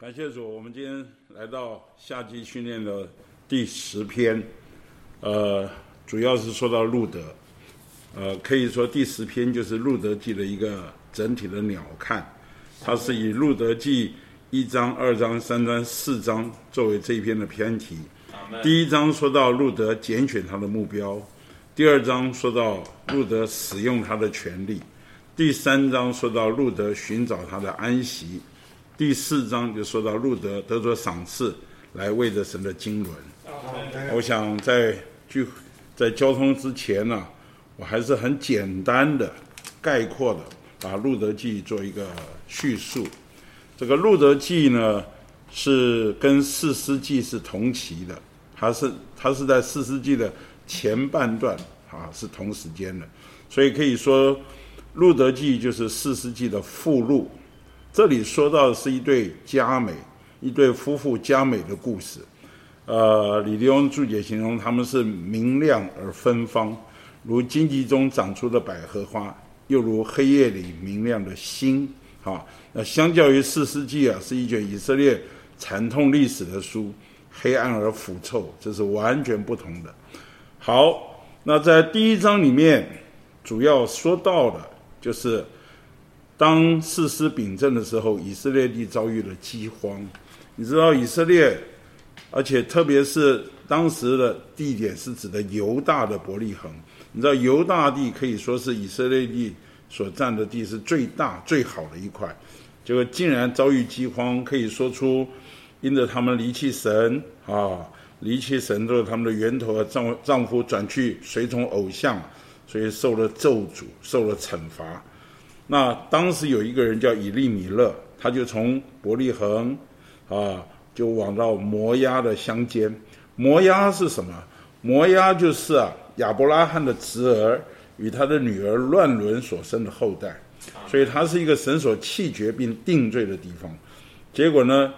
感谢主，我们今天来到夏季训练的第十篇，呃，主要是说到路德，呃，可以说第十篇就是路德记的一个整体的鸟瞰，它是以路德记一章、二章、三章、四章作为这一篇的篇题。第一章说到路德拣选他的目标，第二章说到路德使用他的权利，第三章说到路德寻找他的安息。第四章就说到路德得着赏赐，来为着神的经纶。我想在聚在交通之前呢、啊，我还是很简单的概括的把路德记做一个叙述。这个路德记呢是跟四世纪是同期的，它是它是在四世纪的前半段啊，是同时间的，所以可以说路德记就是四世纪的附录。这里说到的是一对佳美，一对夫妇佳美的故事。呃，李弟兄注解形容他们是明亮而芬芳，如荆棘中长出的百合花，又如黑夜里明亮的星。哈，那相较于四世纪啊，是一卷以色列惨痛历史的书，黑暗而腐臭，这是完全不同的。好，那在第一章里面主要说到的就是。当四师秉政的时候，以色列地遭遇了饥荒。你知道以色列，而且特别是当时的地点是指的犹大的伯利恒。你知道犹大地可以说是以色列地所占的地是最大最好的一块，结果竟然遭遇饥荒，可以说出因着他们离弃神啊，离弃神之后，他们的源头和丈丈夫转去随从偶像，所以受了咒诅，受了惩罚。那当时有一个人叫以利米勒，他就从伯利恒，啊，就往到摩押的乡间。摩押是什么？摩押就是啊亚伯拉罕的侄儿与他的女儿乱伦所生的后代，所以他是一个神所弃绝并定罪的地方。结果呢，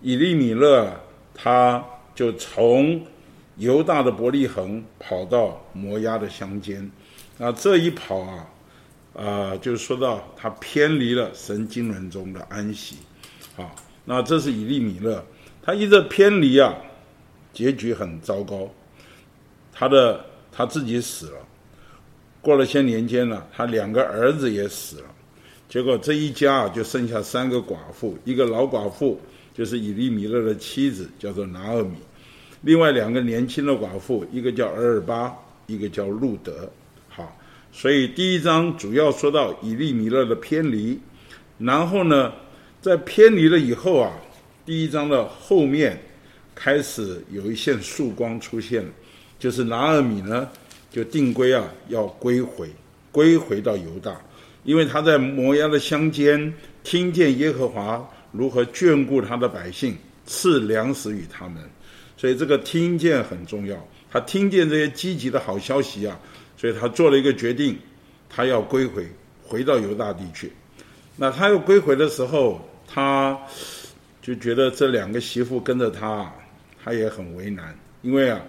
以利米勒他就从犹大的伯利恒跑到摩押的乡间，那这一跑啊。啊、就是说到他偏离了神经人中的安息，好，那这是以利米勒，他一直偏离啊，结局很糟糕，他的他自己死了，过了些年间了，他两个儿子也死了，结果这一家啊就剩下三个寡妇，一个老寡妇就是以利米勒的妻子，叫做拿俄米，另外两个年轻的寡妇，一个叫俄珥巴，一个叫路德。所以第一章主要说到以利米勒的偏离，然后呢，在偏离了以后啊，第一章的后面开始有一线曙光出现，就是拿俄米呢就定规啊要归回，归回到犹大，因为他在摩押的乡间听见耶和华如何眷顾他的百姓，赐粮食与他们，所以这个听见很重要，他听见这些积极的好消息啊。所以他做了一个决定，他要归回，回到犹大地去。那他要归回的时候，他就觉得这两个媳妇跟着他，他也很为难，因为啊，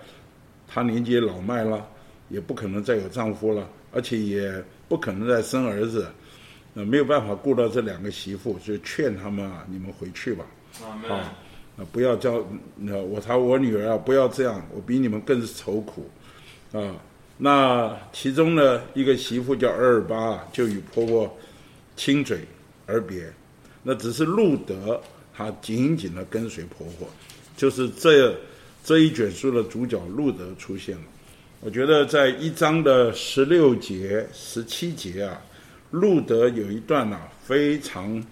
他年纪老迈了，也不可能再有丈夫了，而且也不可能再生儿子，那没有办法顾到这两个媳妇，就劝他们啊，你们回去吧，啊，那不要叫那我他我女儿啊，不要这样，我比你们更愁苦，啊。那其中呢，一个媳妇叫俄珥巴，就与婆婆亲嘴而别。那只是路德，她紧紧的跟随婆婆，就是这这一卷书的主角路德出现了。我觉得在一章的十六节、十七节啊，路德有一段啊非常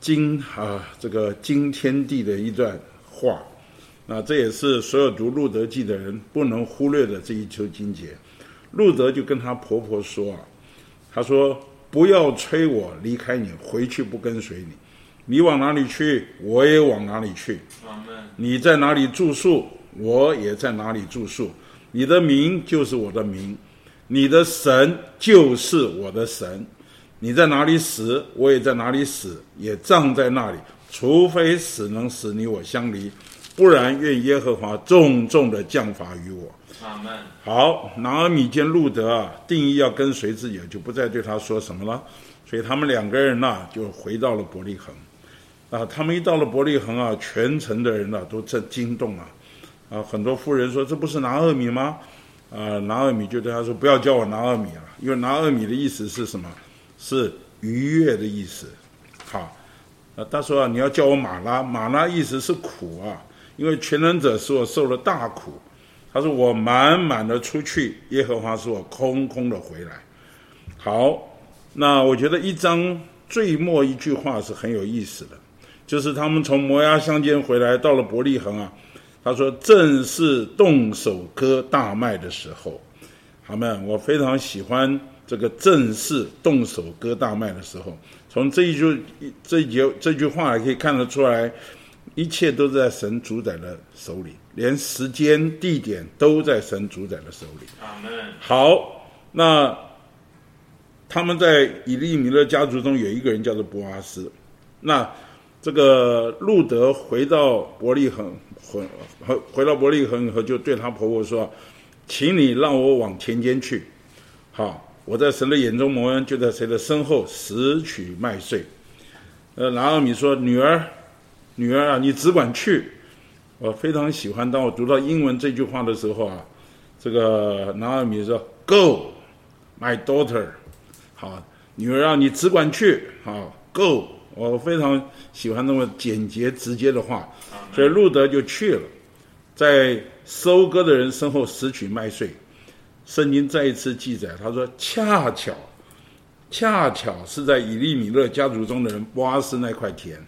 惊啊这个惊天地的一段话。那这也是所有读《路德记》的人不能忽略的这一秋经节。路德就跟她婆婆说啊，她说：“不要催我离开你，回去不跟随你。你往哪里去，我也往哪里去。你在哪里住宿，我也在哪里住宿。你的名就是我的名，你的神就是我的神。你在哪里死，我也在哪里死，也葬在那里。除非死能使你我相离。”不然，愿耶和华重重的降罚于我。好，拿俄米见路德啊，定义要跟随自己，就不再对他说什么了。所以他们两个人呢、就回到了伯利恒。啊，他们一到了伯利恒啊，全城的人啊都震惊动了，啊，很多妇人说：“这不是拿俄米吗？”啊，拿俄米就对他说：“不要叫我拿俄米啊，因为拿俄米的意思是什么？是愉悦的意思。”好，啊，他说啊，你要叫我马拉，马拉意思是苦啊，因为全能者使我受了大苦。他说：“我满满的出去，耶和华说我空空的回来。”好，那我觉得一章最末一句话是很有意思的，就是他们从摩押乡间回来，到了伯利恒啊。他说：“正是动手割大麦的时候。”好们，我非常喜欢这个“正是动手割大麦的时候”。从这一句、这一节、这句话也可以看得出来，一切都在神主宰的手里。连时间、地点都在神主宰的手里。阿。好，那他们在以利米勒家族中有一个人叫做博阿斯。那这个路德回到伯利恒，回回回到伯利恒以后，就对他婆婆说：“请你让我往田间去。好，我在神的眼中蒙恩，就在谁的身后拾取麦穗。”呃，拿俄米说：“女儿，女儿啊，你只管去。”我非常喜欢，当我读到英文这句话的时候啊，这个拿尔米说：“Go, my daughter。”好，女儿啊，你只管去。好，Go。我非常喜欢那么简洁直接的话，所以路德就去了，在收割的人身后拾取麦穗。圣经再一次记载，他说：“恰巧，恰巧是在以利米勒家族中的人波阿斯那块田。”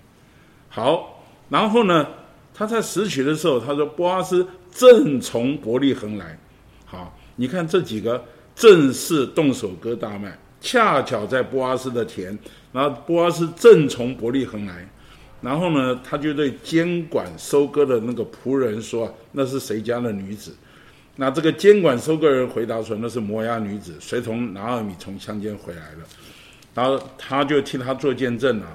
好，然后呢？他在拾取的时候，他说：“波阿斯正从伯利恒来。”好，你看这几个正是动手割大麦，恰巧在波阿斯的田。然后波阿斯正从伯利恒来，然后呢，他就对监管收割的那个仆人说：“那是谁家的女子？”那这个监管收割人回答说：“那是摩押女子，随同拿俄米从乡间回来了。”然后他就替他做见证了。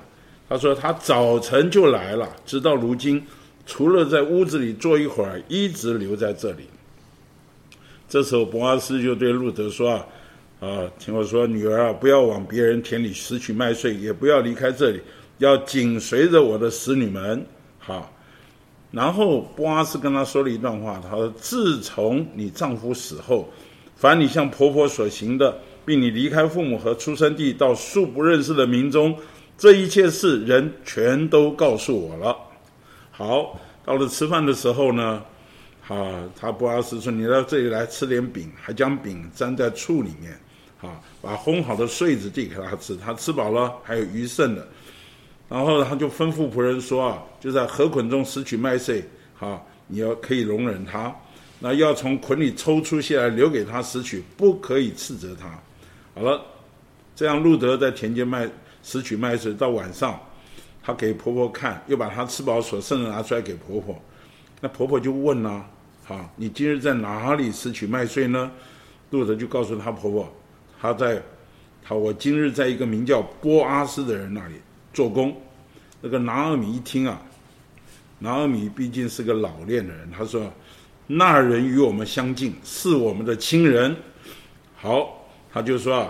他说：“他早晨就来了，直到如今。”除了在屋子里坐一会儿，一直留在这里。这时候，博阿斯就对路德说：“啊，啊，听我说，女儿啊，不要往别人田里拾取麦穗，也不要离开这里，要紧随着我的使女们。”好，然后博阿斯跟他说了一段话，他说：“自从你丈夫死后，凡你向婆婆所行的，并你离开父母和出生地到素不认识的民中，这一切事，人全都告诉我了。”好，到了吃饭的时候呢，啊，他波阿斯说：“你到这里来吃点饼，还将饼沾在醋里面，啊，把烘好的穗子递给他吃。他吃饱了，还有余剩的。然后他就吩咐仆人说：啊，就在禾捆中拾取麦穗，啊，你要可以容忍他，那要从捆里抽出些来留给他拾取，不可以斥责他。好了，这样路德在田间麦拾取麦穗，到晚上。”他给婆婆看，又把她吃饱所剩的拿出来给婆婆。那婆婆就问了：“好，你今日在哪里拾取麦穗呢？”路得就告诉她婆婆：“他在，他我今日在一个名叫波阿斯的人那里做工。”那个拿俄米一听啊，拿俄米毕竟是个老练的人，他说：“那人与我们相近，是我们的亲人。”好，他就说啊，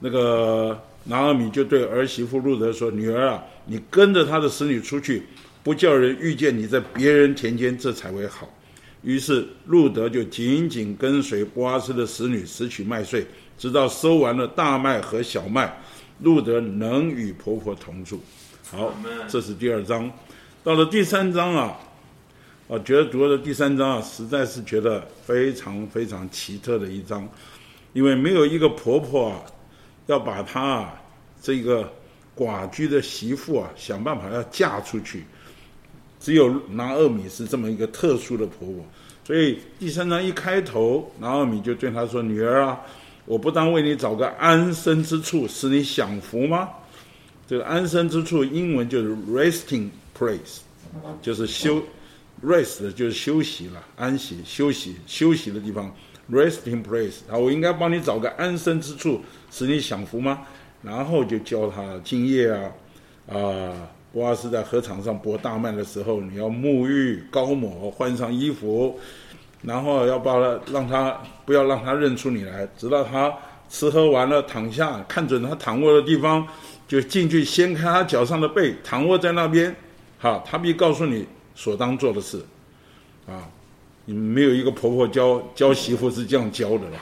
那个拿俄米就对儿媳妇路德说：“女儿啊。”你跟着他的使女出去，不叫人遇见你在别人田间，这才为好。于是路德就紧紧跟随波阿斯的使女拾取麦穗，直到收完了大麦和小麦，路德能与婆婆同住。好，这是第二章。到了第三章啊，我觉得读了第三章啊，实在是觉得非常非常奇特的一章，因为没有一个婆婆啊，要把她啊这个。寡居的媳妇啊，想办法要嫁出去。只有拿二米是这么一个特殊的婆婆，所以第三章一开头，拿二米就对她说：“女儿啊，我不当为你找个安身之处，使你享福吗？”这个安身之处，英文就是 resting place，就是休 rest 就是休息了，安息、休息、休息的地方，resting place。啊，我应该帮你找个安身之处，使你享福吗？然后就教他敬业啊，啊、呃，波阿斯在禾场上播大麦的时候，你要沐浴、高抹、换上衣服，然后要把他让他不要让他认出你来，直到他吃喝完了躺下，看准他躺卧的地方，就进去掀开他脚上的被，躺卧在那边。好，他必告诉你所当做的事。啊，你没有一个婆婆教教媳妇是这样教的了。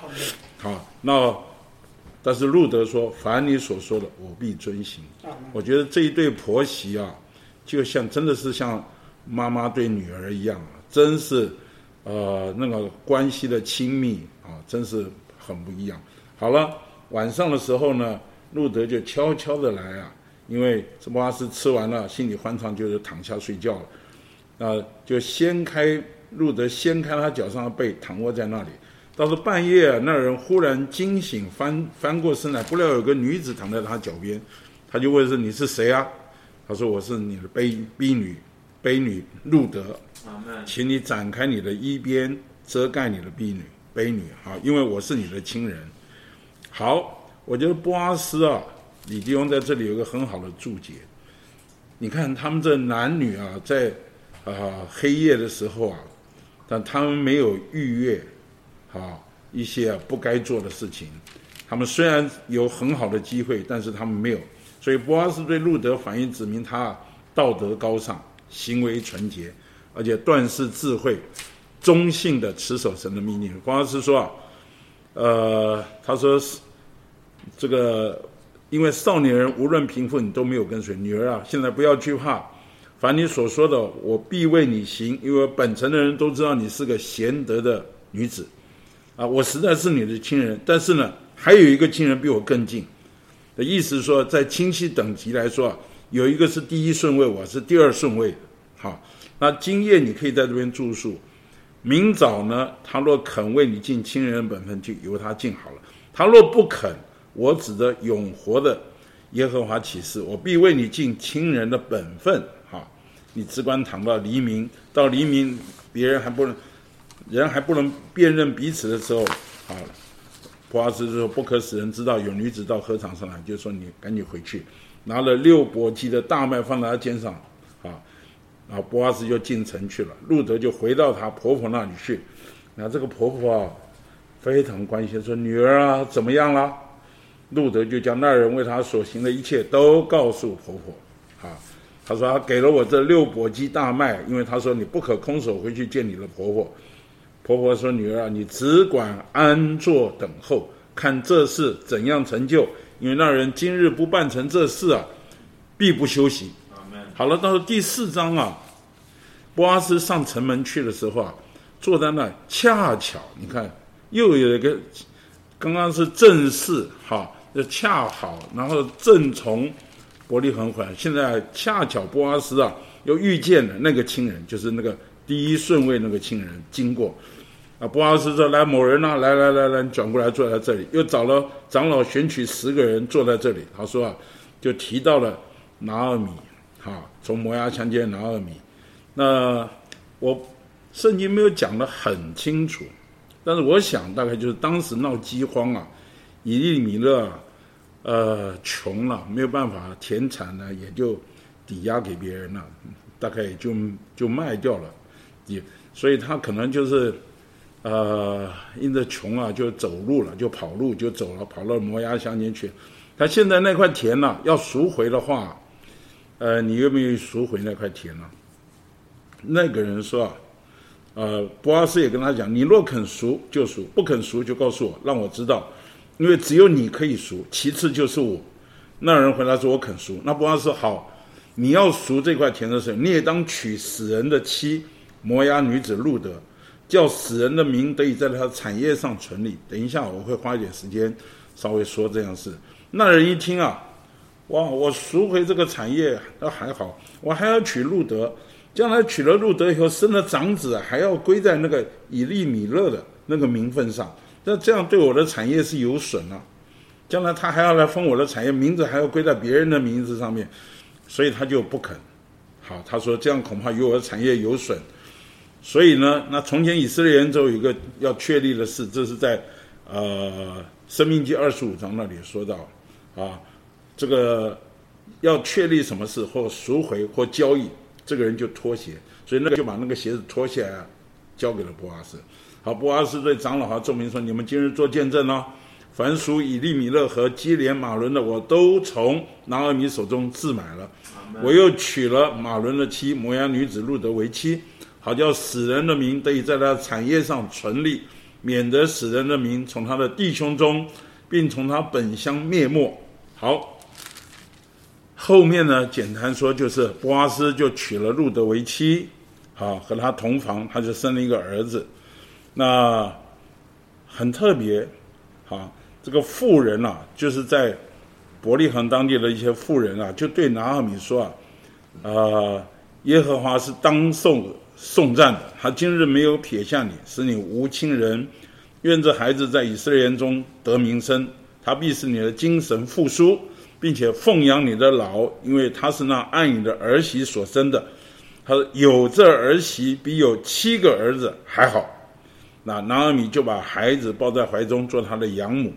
好，那但是路德说：“凡你所说的，我必遵行。”我觉得这一对婆媳啊，就像真的是像妈妈对女儿一样啊，真是呃那个关系的亲密啊，真是很不一样。好了，晚上的时候呢。路德就悄悄的来啊，因为这波阿斯吃完了，心里欢畅，就是躺下睡觉了。啊，就掀开路德掀开他脚上的被，躺卧在那里。到了半夜啊，那人忽然惊醒，翻翻过身来，不料有个女子躺在他脚边，他就问说：“你是谁啊？”他说：“我是你的婢婢女，婢女路德。请你展开你的衣边，遮盖你的婢女，婢女啊，因为我是你的亲人。”好。我觉得波阿斯啊，李弟兄在这里有一个很好的注解。你看他们这男女啊，在啊、呃、黑夜的时候啊，但他们没有逾越啊一些不该做的事情。他们虽然有很好的机会，但是他们没有。所以波阿斯对路德反应指明他道德高尚，行为纯洁，而且断事智慧，忠信的持守神的命令。波阿斯说啊，呃，他说是。这个，因为少年人无论贫富，你都没有跟随。女儿啊，现在不要惧怕，凡你所说的，我必为你行。因为本城的人都知道你是个贤德的女子，啊，我实在是你的亲人。但是呢，还有一个亲人比我更近。的意思说，在亲戚等级来说啊，有一个是第一顺位，我是第二顺位。好，那今夜你可以在这边住宿，明早呢，他若肯为你尽亲人的本分，就由他尽好了。他若不肯，我指着永活的耶和华起誓，我必为你尽亲人的本分。你只管躺到黎明，到黎明，别人还不能，人还不能辨认彼此的时候，啊，波阿斯说不可使人知道有女子到禾场上来，就说你赶紧回去，拿了六簸箕的大麦放在他肩上，啊，然后波阿斯就进城去了，路德就回到他婆婆那里去，那这个婆婆啊，非常关心，说女儿啊怎么样了？路德就将那人为他所行的一切都告诉婆婆，他说他给了我这六簸箕大麦，因为他说你不可空手回去见你的婆婆。婆婆说：“女儿啊，你只管安坐等候，看这事怎样成就。因为那人今日不办成这事啊，必不休息。”好了，到了第四章啊，波阿斯上城门去的时候啊，坐在那恰巧你看又有一个，刚刚是正事哈。就恰好，然后正从伯利恒回来，现在恰巧波阿斯啊又遇见了那个亲人，就是那个第一顺位那个亲人经过，啊，波阿斯说：“来，某人啊，来来来来，转过来坐在这里。”又找了长老选取十个人坐在这里。他说啊，就提到了拿俄米，哈，从摩押强奸拿俄米。那我圣经没有讲得很清楚，但是我想大概就是当时闹饥荒啊。以利米勒啊，呃，穷了，没有办法田产呢，也就抵押给别人了，大概也就就卖掉了，也，所以他可能就是，呃，因着穷啊，就走路了，就跑路，就走了，跑到摩押乡间去。他现在那块田呢、要赎回的话，呃，你愿不愿意赎回那块田呢？那个人说啊，呃，波阿斯也跟他讲，你若肯赎就赎，不肯赎就告诉我，让我知道。因为只有你可以赎，其次就是我。那人回答说：“我肯赎。”那波阿说：“好，你要赎这块田的时候，你也当娶死人的妻，摩押女子路德，叫死人的名得以在他的产业上存立。等一下，我会花一点时间稍微说这样事。”那人一听啊，哇，我赎回这个产业那还好，我还要娶路德，将来娶了路德以后生了长子，还要归在那个以利米勒的那个名分上。那这样对我的产业是有损啊，将来他还要来分我的产业，名字还要归在别人的名字上面，所以他就不肯。好，他说这样恐怕与我的产业有损。所以呢，那从前以色列人就有一个要确立的事，这是在呃《申命记》二十五章那里说到啊，这个要确立什么事或赎回或交易，这个人就脱鞋，所以那个就把那个鞋子脱下来，交给了波阿斯。好，波阿斯对长老和众民说：“你们今日做见证哦，凡属以利米勒和基连马伦的，我都从拿俄米手中自买了。我又娶了马伦的妻摩押女子路德为妻，好叫死人的名得以在他产业上存立，免得死人的名从他的弟兄中，并从他本乡灭没。好，后面呢，简单说就是波阿斯就娶了路德为妻，好和他同房，他就生了一个儿子。那很特别，啊，这个妇人啊，就是在。伯利恒当地的一些妇人啊，就对拿俄米说啊，呃，耶和华是当受颂赞的，他今日没有撇下你，使你无亲人。愿这孩子在以色列人中得名声，他必是你的精神复苏，并且奉养你的老，因为他是那爱你的儿媳所生的。他说有这儿媳比有七个儿子还好。那拿俄米就把孩子抱在怀中，做他的养母。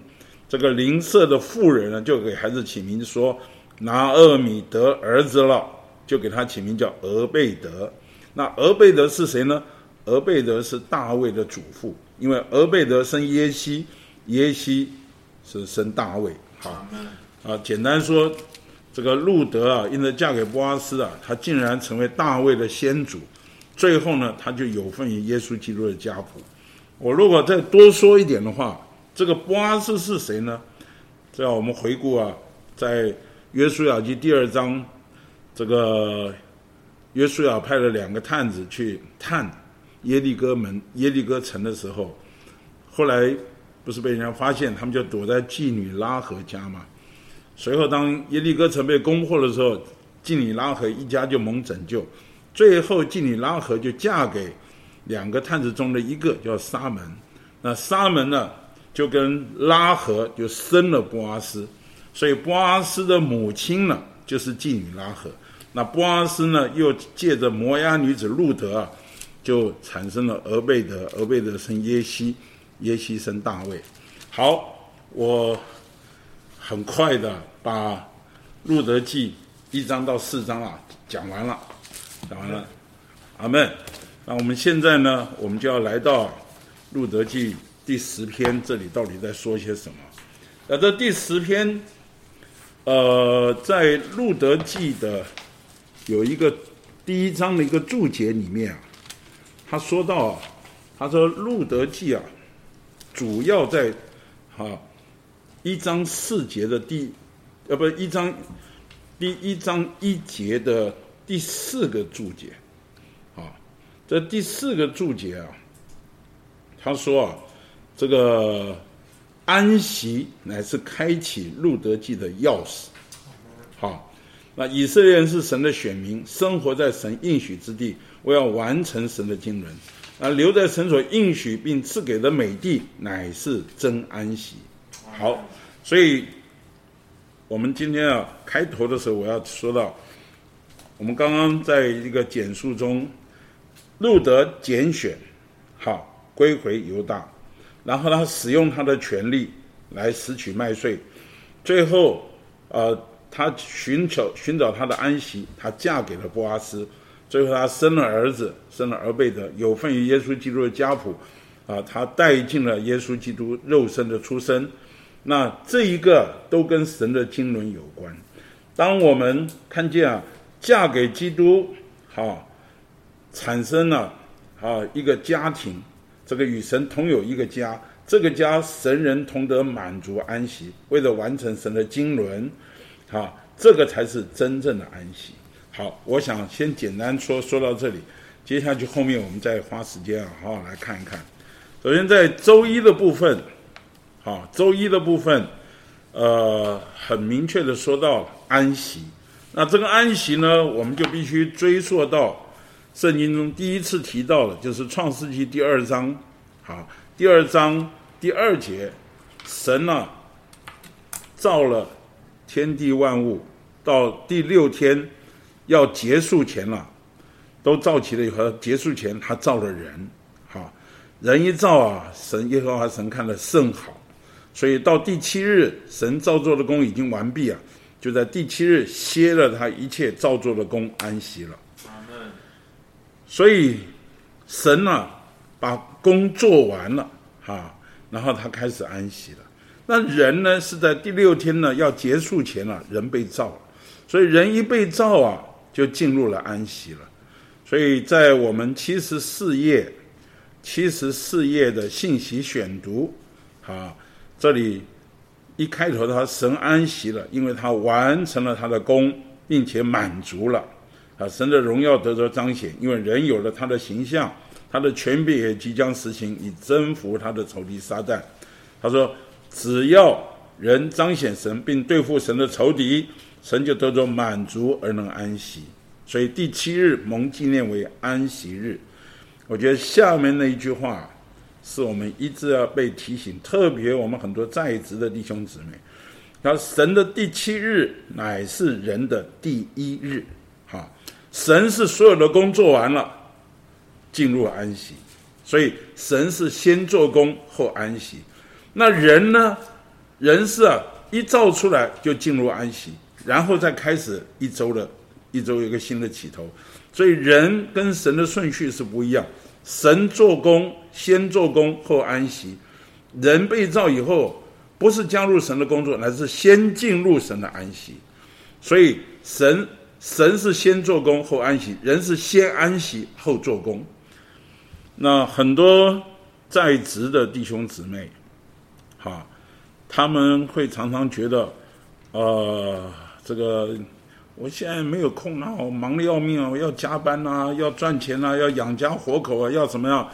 这个邻舍的妇人呢，就给孩子起名说：“拿俄米得儿子了，就给他起名叫俄贝德。那俄贝德是谁呢？俄贝德是大卫的祖父，因为俄贝德生耶西，耶西是生大卫。好，啊，简单说，这个路德啊，因为嫁给波阿斯啊，他竟然成为大卫的先祖。最后呢，他就有份于耶稣基督的家谱。我如果再多说一点的话。这个波阿斯是谁呢？这要我们回顾啊，在约书亚记第二章，这个约书亚派了两个探子去探耶利哥门、耶利哥城的时候，后来不是被人家发现，他们就躲在妓女拉合家嘛。随后当耶利哥城被攻破的时候，妓女拉合一家就蒙拯救。最后妓女拉合就嫁给两个探子中的一个，叫沙门。那沙门呢？就跟拉合就生了波阿斯，所以波阿斯的母亲呢就是妓女拉合。那波阿斯呢又借着摩押女子路德啊，就产生了俄贝德，俄贝德生耶西，耶西生大卫。好，我很快的把路德记一章到四章啊讲完了，讲完了，阿门。那我们现在呢，我们就要来到路德记。第十篇这里到底在说些什么？那这第十篇，呃，在路德记的有一个第一章的一个注解里面啊，他说到，他说路德记啊，主要在哈一章四节的第，呃，不一章第一章一节的第四个注解，这第四个注解啊，他说啊。这个安息乃是开启路德记的钥匙。好，那以色列人是神的选民，生活在神应许之地，我要完成神的经纶。啊，留在神所应许并赐给的美地，乃是真安息。好，所以我们今天啊，开头的时候我要说到，我们刚刚在一个简述中，路德拣选，好归回犹大。然后他使用他的权力来拾取麦穗，最后，呃，他寻求寻找他的安息，他嫁给了波阿斯，最后他生了儿子，生了儿贝德，有份于耶稣基督的家谱，啊、他带进了耶稣基督肉身的出生，那这一个都跟神的经纶有关。当我们看见啊，嫁给基督，好、产生了啊一个家庭。这个与神同有一个家，这个家神人同得满足安息，为了完成神的经纶，啊，这个才是真正的安息。好，我想先简单说说到这里，接下去后面我们再花时间啊，好好来看一看。首先在周一的部分，好，周一的部分，呃，很明确的说到安息。那这个安息呢，我们就必须追溯到。圣经中第一次提到的，就是创世纪第二章，好，第二章第二节，神呢、啊、造了天地万物，到第六天要结束前了，都造齐了以后，结束前他造了人，好，人一造啊，神耶和华神看了甚好，所以到第七日，神造作的工已经完毕啊，就在第七日歇了他一切造作的工，安息了。所以，神呢、啊，把工做完了，哈，然后他开始安息了。那人呢是在第六天呢要结束前啊，人被造了，所以人一被造啊，就进入了安息了。所以在我们七十四页、七十四页的信息选读，啊，这里一开头他神安息了，因为他完成了他的工，并且满足了，神的荣耀得着彰显，因为人有了他的形象，他的权柄也即将实行，以征服他的仇敌撒旦。他说。只要人彰显神，并对付神的仇敌，神就得着满足而能安息。所以第七日蒙纪念为安息日。我觉得下面那一句话是我们一直要被提醒，特别我们很多在职的弟兄姊妹，他神的第七日乃是人的第一日。哈，神是所有的工作完了，进入安息，所以神是先做工后安息。那人呢？人是啊，一造出来就进入安息，然后再开始一周的，一周有一个新的起头。所以人跟神的顺序是不一样。神做工，先做工后安息。人被造以后，不是加入神的工作，乃是先进入神的安息。所以神神是先做工后安息，人是先安息后做工。那很多在职的弟兄姊妹。哈，他们会常常觉得，呃，这个我现在没有空啊，我忙得要命啊，我要加班啊，要赚钱啊，要养家活口啊，要怎么样？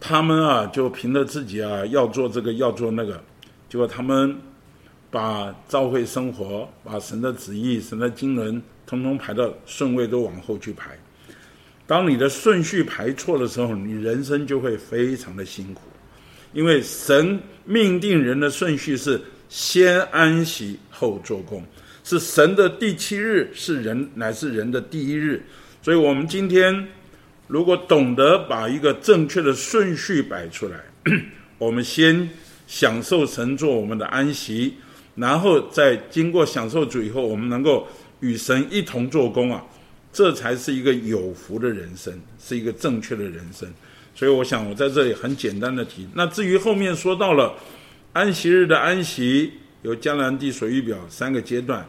他们啊，就凭着自己啊，要做这个，要做那个，结果他们把教会生活、把神的旨意、神的经纶，通通排到顺位都往后去排。当你的顺序排错的时候，你人生就会非常的辛苦。因为神命定人的顺序是先安息后做工，是神的第七日是人乃是人的第一日，所以我们今天如果懂得把一个正确的顺序摆出来，我们先享受神做我们的安息，然后再经过享受主以后，我们能够与神一同做工啊，这才是一个有福的人生，是一个正确的人生。所以我想，我在这里很简单的提。那至于后面说到了安息日的安息，有江南地水预表三个阶段。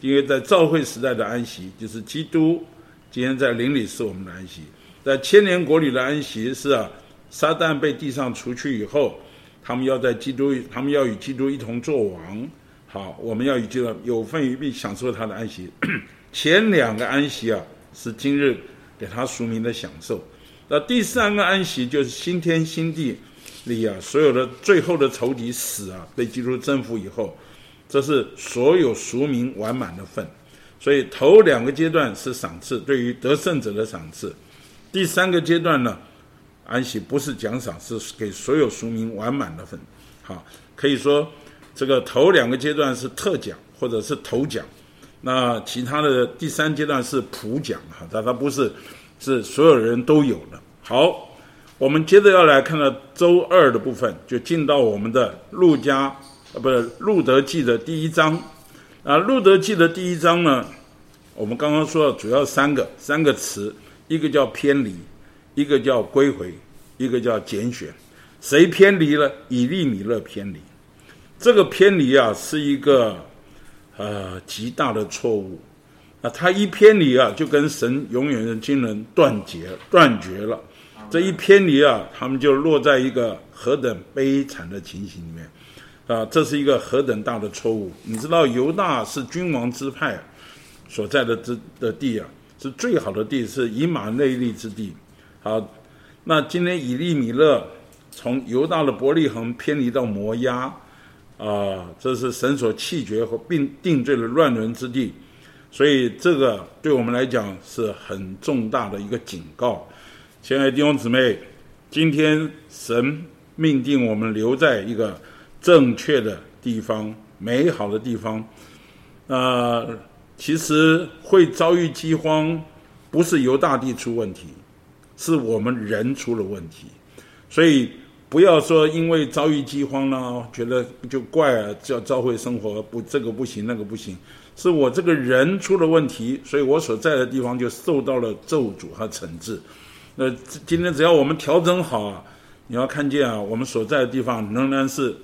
因为在教会时代的安息，就是基督今天在灵里是我们的安息；在千年国里的安息是啊，撒旦被地上除去以后，他们要在基督，他们要与基督一同作王。好，我们要与基督有份于并享受他的安息。前两个安息啊，是今日给他赎民的享受。那第三个安息就是新天新地里啊，所有的最后的仇敌死啊，被基督征服以后，这是所有赎民完满的份。所以头两个阶段是赏赐，对于得胜者的赏赐；第三个阶段呢，安息不是奖赏，是给所有赎民完满的份。好，可以说这个头两个阶段是特奖或者是头奖，那其他的第三阶段是普奖哈，但它不是。是所有人都有的。好，我们接着要来看到周二的部分，就进到我们的路加，啊，不是路德记的第一章。啊，路德记的第一章呢，我们刚刚说了主要三个三个词，一个叫偏离，一个叫归回，一个叫拣选。谁偏离了？以利米勒偏离。这个偏离啊，是一个呃极大的错误。啊，他一偏离啊，就跟神永远的经纶断绝断绝了。这一偏离啊，他们就落在一个何等悲惨的情形里面啊！这是一个何等大的错误。你知道犹大是君王之派所在的之的地啊，是最好的地，是以马内利之地。好，那今天以利米勒从犹大的伯利恒偏离到摩押啊，这是神所弃绝和并定罪的乱伦之地。所以这个对我们来讲是很重大的一个警告，亲爱的弟兄姊妹，今天神命定我们留在一个正确的地方、美好的地方。呃，其实会遭遇饥荒，不是犹大地出问题，是我们人出了问题。所以不要说因为遭遇饥荒呢，觉得就怪啊，叫教会生活不这个不行，那个不行。是我这个人出了问题，所以我所在的地方就受到了咒诅和惩治。那今天只要我们调整好啊，你要看见啊，我们所在的地方仍然是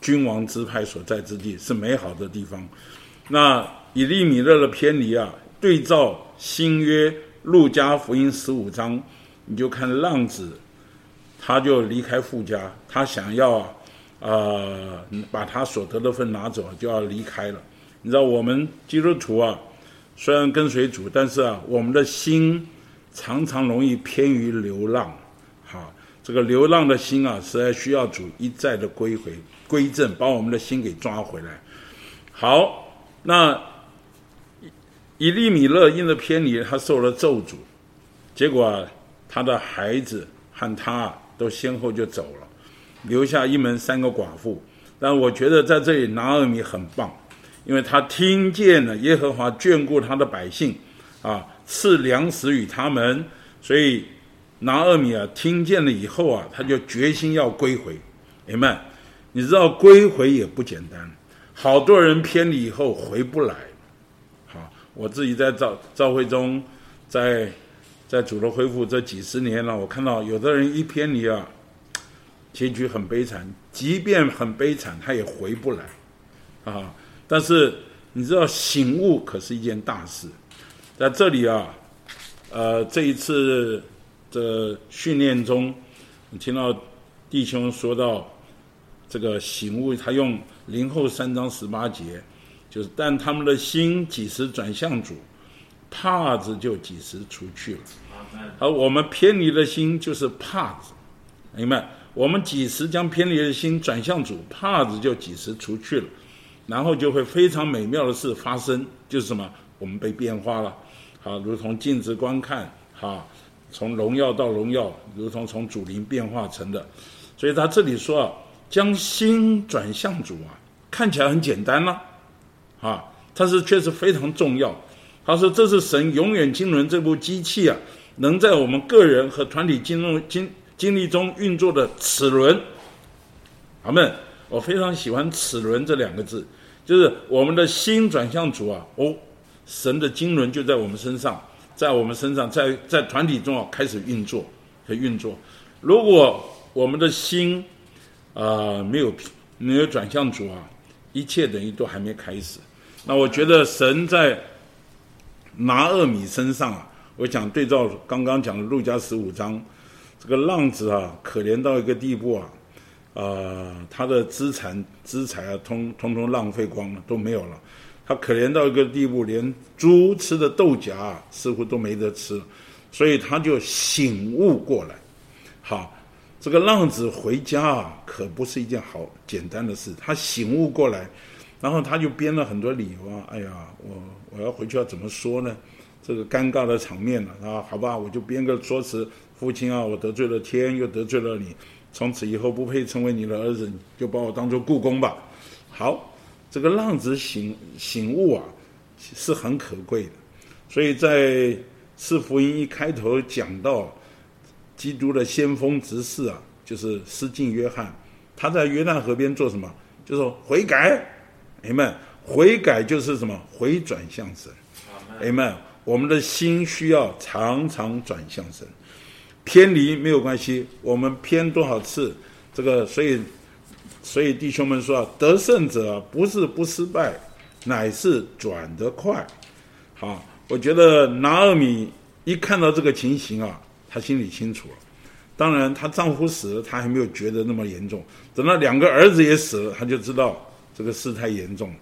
君王之派所在之地，是美好的地方。那以利米勒的偏离啊，对照新约路加福音十五章，你就看浪子，他就离开富家，他想要啊，呃，把他所得的份拿走，就要离开了。你知道我们基督徒啊，虽然跟随主，但是啊，我们的心常常容易偏于流浪，哈，这个流浪的心啊，实在需要主一再的归回、归正，把我们的心给抓回来。好。那以利米勒因着偏离，他受了咒诅，结果，他的孩子和他都先后就走了，留下一门三个寡妇。但我觉得在这里拿俄米很棒，因为他听见了耶和华眷顾他的百姓，啊，赐粮食与他们，所以拿俄米啊听见了以后啊，他就决心要归回。阿们，你知道归回也不简单。好多人偏离以后回不来，好，我自己在召召会中，在在主的恢复这几十年了，我看到有的人一偏离啊，结局很悲惨，即便很悲惨，他也回不来，啊，但是你知道醒悟可是一件大事，在这里啊，呃，这一次的训练中，我听到弟兄说到这个醒悟，他用。林后三章十八节，就是但他们的心几时转向主，帕子就几时除去了。而我们偏离的心就是帕子，明白？我们几时将偏离的心转向主，帕子就几时除去了，然后就会非常美妙的事发生，就是什么？我们被变化了，好，如同镜子观看，哈，从荣耀到荣耀，如同从主灵变化成的。所以他这里说啊。将心转向主啊，看起来很简单了，啊，但是确实非常重要。他说：“这是神永远经纶这部机器啊，能在我们个人和团体经历经经历中运作的齿轮。”阿们，我非常喜欢“齿轮”这两个字，就是我们的心转向主啊，哦，神的经纶就在我们身上，在我们身上，在在团体中啊开始运作和运作。如果我们的心，啊、没有没有转向主啊，一切等于都还没开始。那我觉得神在拿二米身上啊，我想对照刚刚讲的路加十五章，这个浪子啊，可怜到一个地步啊，啊、他的资产资财啊，通通通浪费光了，都没有了。他可怜到一个地步，连猪吃的豆荚啊，似乎都没得吃，所以他就醒悟过来，好。这个浪子回家啊，可不是一件好简单的事。他醒悟过来，然后他就编了很多理由啊。哎呀，我我要回去要怎么说呢？这个尴尬的场面了啊。好吧，我就编个说辞。父亲啊，我得罪了天，又得罪了你，从此以后不配成为你的儿子，你就把我当做雇工吧。好，这个浪子醒醒悟啊，是很可贵的。所以在四福音一开头讲到。基督的先锋执事啊，就是施浸约翰，他在约旦河边做什么？就是悔改，阿们，悔改就是什么？回转向神，阿们。我们的心需要常常转向神，偏离没有关系，我们偏多少次，这个所以所以弟兄们说，得胜者不是不失败，乃是转得快。好，我觉得拿尔米一看到这个情形啊。她心里清楚了，当然，她丈夫死了，她还没有觉得那么严重。等到两个儿子也死了，她就知道这个事态严重了。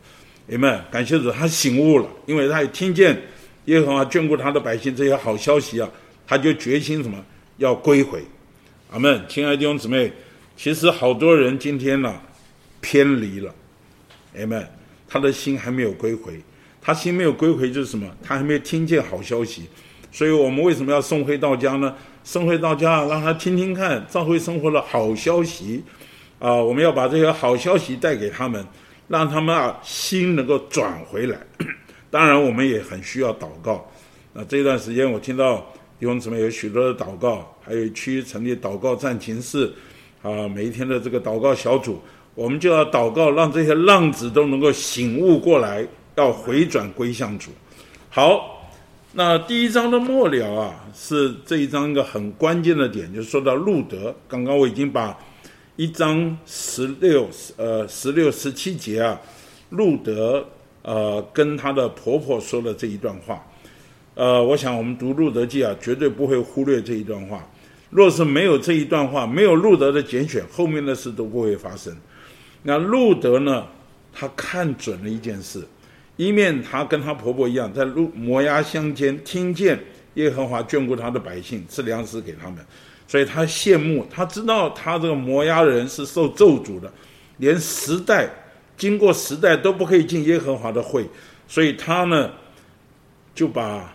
阿们，感谢主，他醒悟了，因为他也听见耶和华眷顾他的百姓这些好消息啊，他就决心什么要归回。阿门，亲爱的弟兄姊妹，其实好多人今天呢、偏离了，阿们，他的心还没有归回，他心没有归回就是什么？他还没有听见好消息。所以我们为什么要送回到家呢？送回到家，让他听听看教会生活的好消息，啊，我们要把这些好消息带给他们，让他们啊心能够转回来。当然，我们也很需要祷告。那这段时间，我听到弟兄姊妹有许多的祷告，还有区成立祷告战情室，啊，每一天的这个祷告小组，我们就要祷告，让这些浪子都能够醒悟过来，要回转归向主。好。那第一章的末了啊，是这一章一个很关键的点，就是说到路德。刚刚我已经把一章十六呃十六十七节啊，路德呃跟她的婆婆说了这一段话。呃，我想我们读路德记啊，绝对不会忽略这一段话。若是没有这一段话，没有路德的拣选，后面的事都不会发生。那路德呢，他看准了一件事，一面他跟他婆婆一样，在路摩押乡间听见耶和华眷顾他的百姓，赐粮食给他们，所以他羡慕，他知道他这个摩押人是受咒诅的，连时代经过时代都不可以进耶和华的会，所以他呢就把。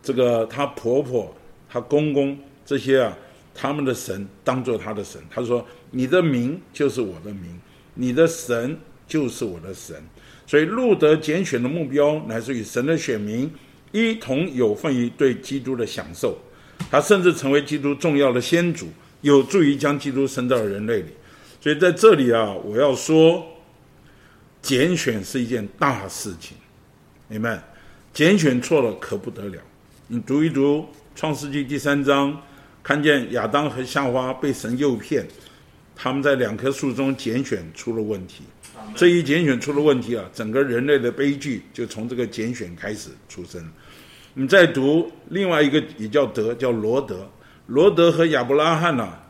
这个他婆婆、她公公这些啊，他们的神当做他的神。他说：“你的名就是我的名，你的神就是我的神。”所以路德拣选的目标乃是与神的选民一同有份于对基督的享受。他甚至成为基督重要的先祖，有助于将基督生到人类里。所以在这里啊，我要说，拣选是一件大事情，明白？拣选错了可不得了。你读一读《创世纪》第三章，看见亚当和夏娃被神诱骗，他们在两棵树中拣选出了问题。这一拣选出了问题啊，整个人类的悲剧就从这个拣选开始出生。你再读另外一个也叫德，叫罗德，罗德和亚伯拉罕呐、啊，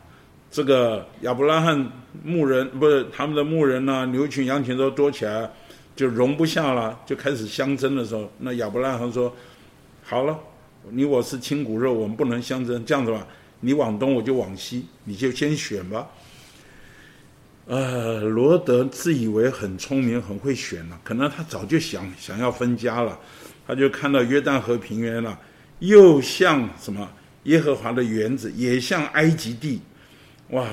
这个亚伯拉罕牧人不是他们的牧人呐、啊，牛群羊群都多起来，就容不下了，就开始相争的时候，那亚伯拉罕说：“好了。”你我是亲骨肉，我们不能相争，这样子吧，你往东，我就往西，你就先选吧。呃，罗德自以为很聪明，很会选了，可能他早就想想要分家了，他就看到约旦河平原了，又像什么耶和华的园子，也像埃及地，哇，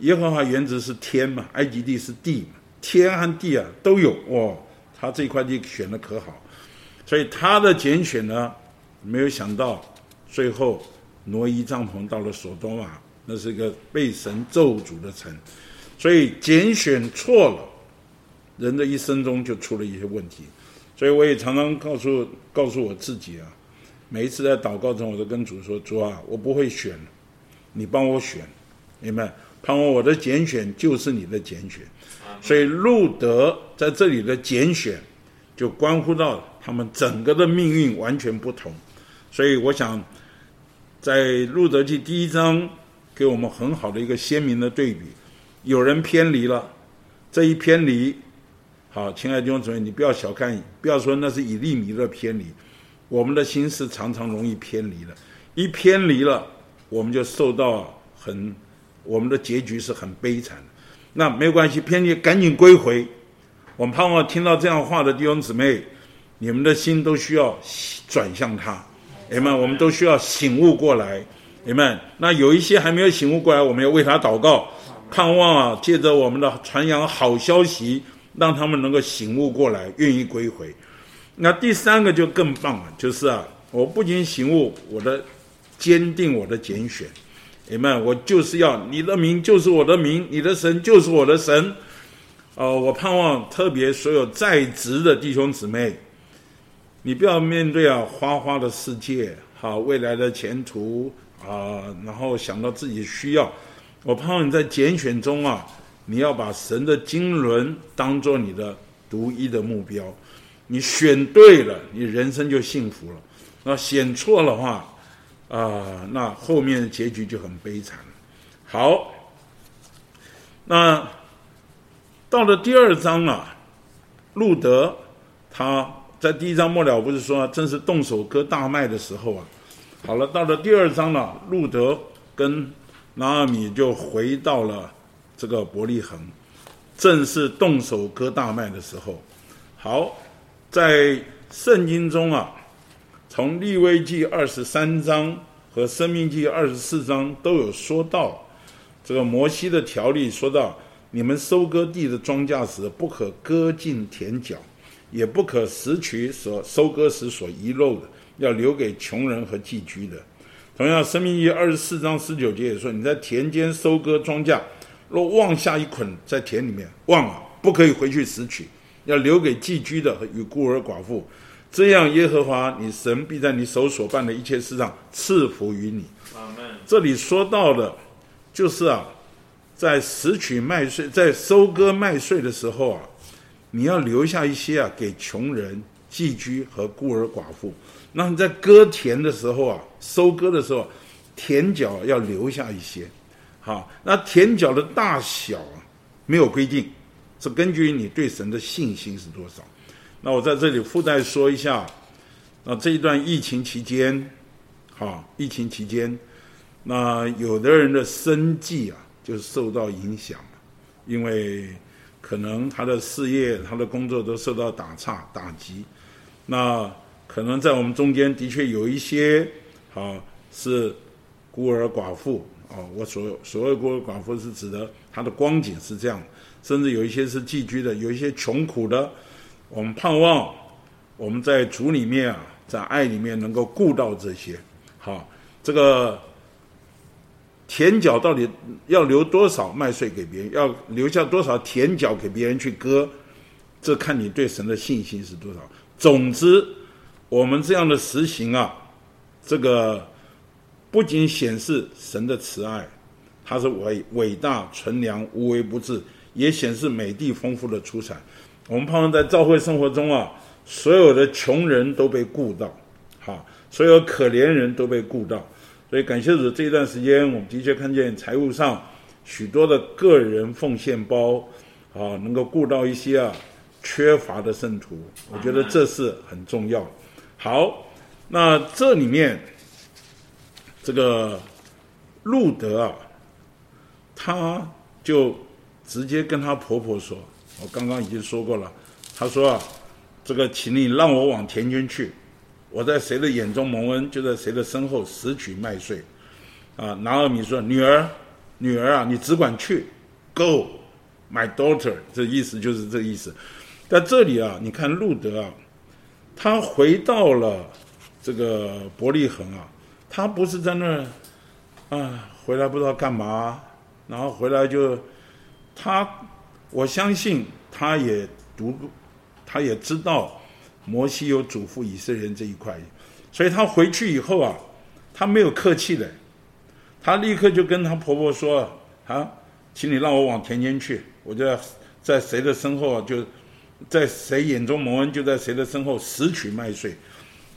耶和华园子是天嘛，埃及地是地嘛，天和地啊都有，哇，他这块地选的可好，所以他的拣选呢。没有想到，最后挪移帐篷到了所多玛，那是一个被神咒诅的城，所以拣选错了，人的一生中就出了一些问题。所以我也常常告诉告诉我自己啊，每一次在祷告中，我都跟主说：“主啊，我不会选，你帮我选，明白？盼望我的拣选就是你的拣选。”所以路德在这里的拣选，就关乎到他们整个的命运完全不同。所以我想，在《路德记》第一章给我们很好的一个鲜明的对比。有人偏离了，这一偏离，好，亲爱的弟兄姊妹，你不要小看，不要说那是以利米勒偏离，我们的心是常常容易偏离的。一偏离了，我们就受到很，我们的结局是很悲惨的。那没有关系，偏离赶紧归回。我们盼望听到这样话的弟兄姊妹，你们的心都需要转向他。阿们，我们都需要醒悟过来。阿们，那有一些还没有醒悟过来，我们要为他祷告，盼望啊，借着我们的传扬好消息，让他们能够醒悟过来，愿意归回。那第三个就更棒了，就是啊，我不仅醒悟，我的坚定我的拣选。你们，我就是要你的名就是我的名，你的神就是我的神。哦、我盼望特别所有在职的弟兄姊妹。你不要面对啊花花的世界，好未来的前途啊，然后想到自己需要。我盼望你在拣选中啊，你要把神的经纶当做你的独一的目标。你选对了，你人生就幸福了。那选错了话，啊，那后面的结局就很悲惨。好，那到了第二章啊，路德他。在第一章末了，不是说正是动手割大麦的时候啊。好了，到了第二章了，路德跟拿俄米就回到了这个伯利恒，正是动手割大麦的时候。好，在圣经中啊，从利未记二十三章和生命记二十四章都有说到，这个摩西的条例说到，你们收割地的庄稼时，不可割尽田角。也不可拾取所收割时所遗漏的，要留给穷人和寄居的。同样，《生命记》二十四章十九节也说：“你在田间收割庄稼，若忘下一捆在田里面，忘了不可以回去拾取，要留给寄居的和与孤儿寡妇。这样，耶和华你神必在你手所办的一切事上赐福于你。”这里说到的，就是啊，在拾取麦穗，在收割麦穗的时候啊，你要留下一些啊，给穷人、寄居和孤儿寡妇。那你在割田的时候啊，收割的时候，田角要留下一些。好，那田角的大小啊，没有规定，是根据你对神的信心是多少。那我在这里附带说一下，那这一段疫情期间，好，疫情期间，那有的人的生计啊，就受到影响，因为可能他的事业、他的工作都受到打岔、打击。那可能在我们中间的确有一些，好，是孤儿寡妇。哦，我所所谓孤儿寡妇是指的他的光景是这样，甚至有一些是寄居的，有一些穷苦的。我们盼望我们在主里面啊，在爱里面能够顾到这些。好，这个田角到底要留多少麦穗给别人，要留下多少田角给别人去割，这看你对神的信心是多少。总之，我们这样的实行啊，这个。不仅显示神的慈爱，他是伟伟大、纯良、无微不至，也显示美地丰富的出产。我们盼望在教会生活中啊，所有的穷人都被顾到，好，所有可怜人都被顾到。所以感谢主，这一段时间我们的确看见财务上许多的个人奉献包啊，能够顾到一些啊缺乏的圣徒，我觉得这是很重要。好，那这里面。这个路德啊，他就直接跟他婆婆说：“我刚刚已经说过了，他说啊，这个请你让我往田间去，我在谁的眼中蒙恩，就在谁的身后拾取麦穗。”啊，拿俄米说：“女儿，女儿啊，你只管去，Go, my daughter。”这意思就是这意思。在这里啊，你看路德啊，他回到了这个伯利恒啊。他不是在那儿，啊，回来不知道干嘛，然后回来就，他，我相信他也读，他也知道摩西有嘱咐以色列人这一块，所以他回去以后啊，他没有客气的，他立刻就跟他婆婆说啊，请你让我往田间去，我就要在谁的身后啊，就在谁眼中蒙恩，就在谁的身后拾取麦穗。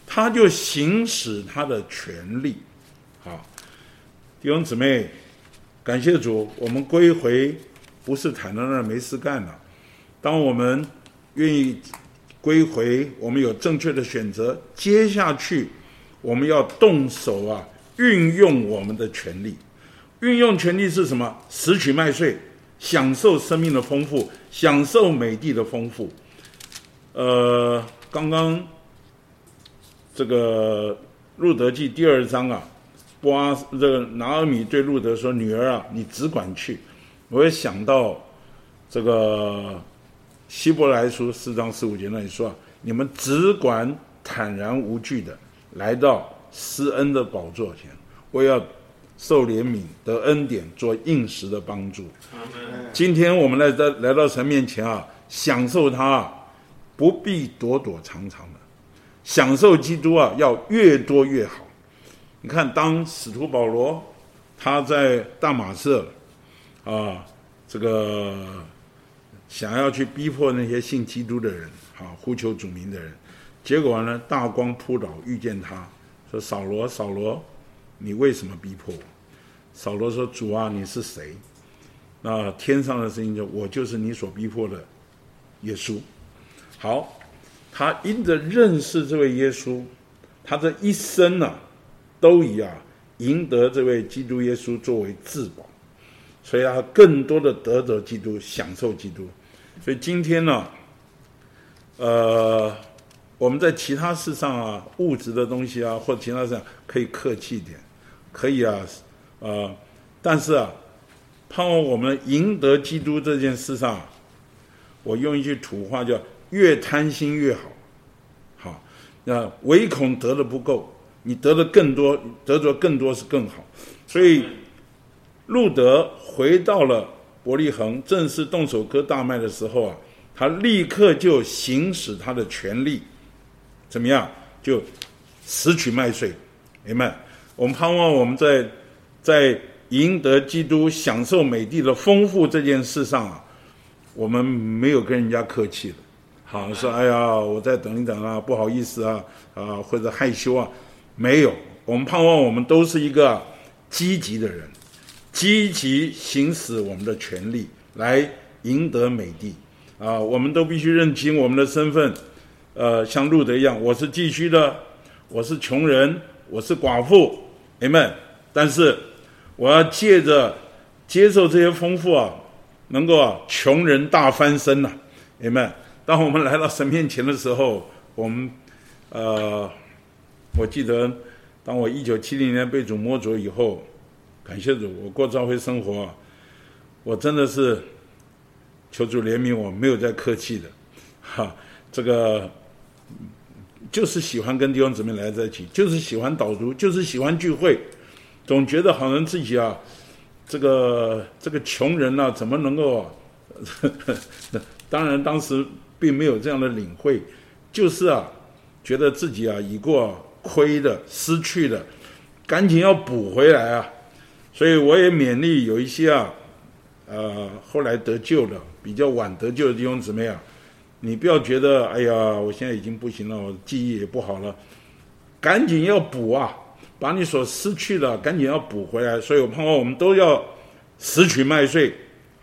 他就行使他的权利，好，弟兄姊妹，感谢主，我们归回不是躺在那儿没事干了。当我们愿意归回，我们有正确的选择，接下去我们要动手啊，运用我们的权利。运用权利是什么？拾取麦穗，享受生命的丰富，享受美地的丰富。呃，刚刚。这个路德记第二章啊，波阿这个拿尔米对路德说：“女儿啊，你只管去。”我也想到这个希伯来书四章十五节那里说：“你们只管坦然无惧的来到施恩的宝座前，我要受怜悯得恩典，做应时的帮助。”今天我们来到来到神面前啊，享受他，不必躲躲藏藏。享受基督啊，要越多越好。你看，当使徒保罗他在大马色啊，这个想要去逼迫那些信基督的人啊，呼求主名的人，结果呢，大光扑倒，遇见他说：“扫罗，扫罗，你为什么逼迫我？”扫罗说：“主啊，你是谁？”那天上的声音说：“我就是你所逼迫的耶稣。”好。他因着认识这位耶稣，他这一生呢、都以啊赢得这位基督耶稣作为至宝，所以他更多的得着基督，享受基督。所以今天呢，呃，我们在其他事上啊，物质的东西啊，或者其他上可以客气一点，可以啊，呃，但是啊，盼望我们赢得基督这件事上，我用一句土话叫。越贪心越好，好，那唯恐得的不够，你得的更多，得着更多是更好。所以，路德回到了伯利恒，正式动手割大麦的时候啊，他立刻就行使他的权利，怎么样？就拾取麦穗。明白？我们盼望我们在在赢得基督、享受美地的丰富这件事上啊，我们没有跟人家客气的。好说，哎呀，我再等一等啊，不好意思啊，啊或者害羞啊，没有。我们盼望我们都是一个积极的人，积极行使我们的权利来赢得美帝啊！我们都必须认清我们的身份，呃，像路德一样，我是寄居的，我是穷人，我是寡妇，Amen。但是我要借着接受这些丰富啊，能够啊，穷人大翻身呐，Amen。当我们来到神面前的时候，我们呃，我记得。当我一九七零年被主摸着以后，感谢主，我过教会生活，我真的是求主怜悯我，没有再客气的，哈，这个就是喜欢跟弟兄姊妹来在一起，就是喜欢导读，就是喜欢聚会，总觉得好像自己啊，这个这个穷人呐、怎么能够啊？当然当时并没有这样的领会，就是啊，觉得自己啊已过、亏的、失去的，赶紧要补回来啊！所以我也勉励有一些啊，呃，后来得救的、比较晚得救的弟兄姊妹啊，你不要觉得哎呀，我现在已经不行了，我记忆也不好了，赶紧要补啊！把你所失去的赶紧要补回来。所以我盼望我们都要拾取麦穗，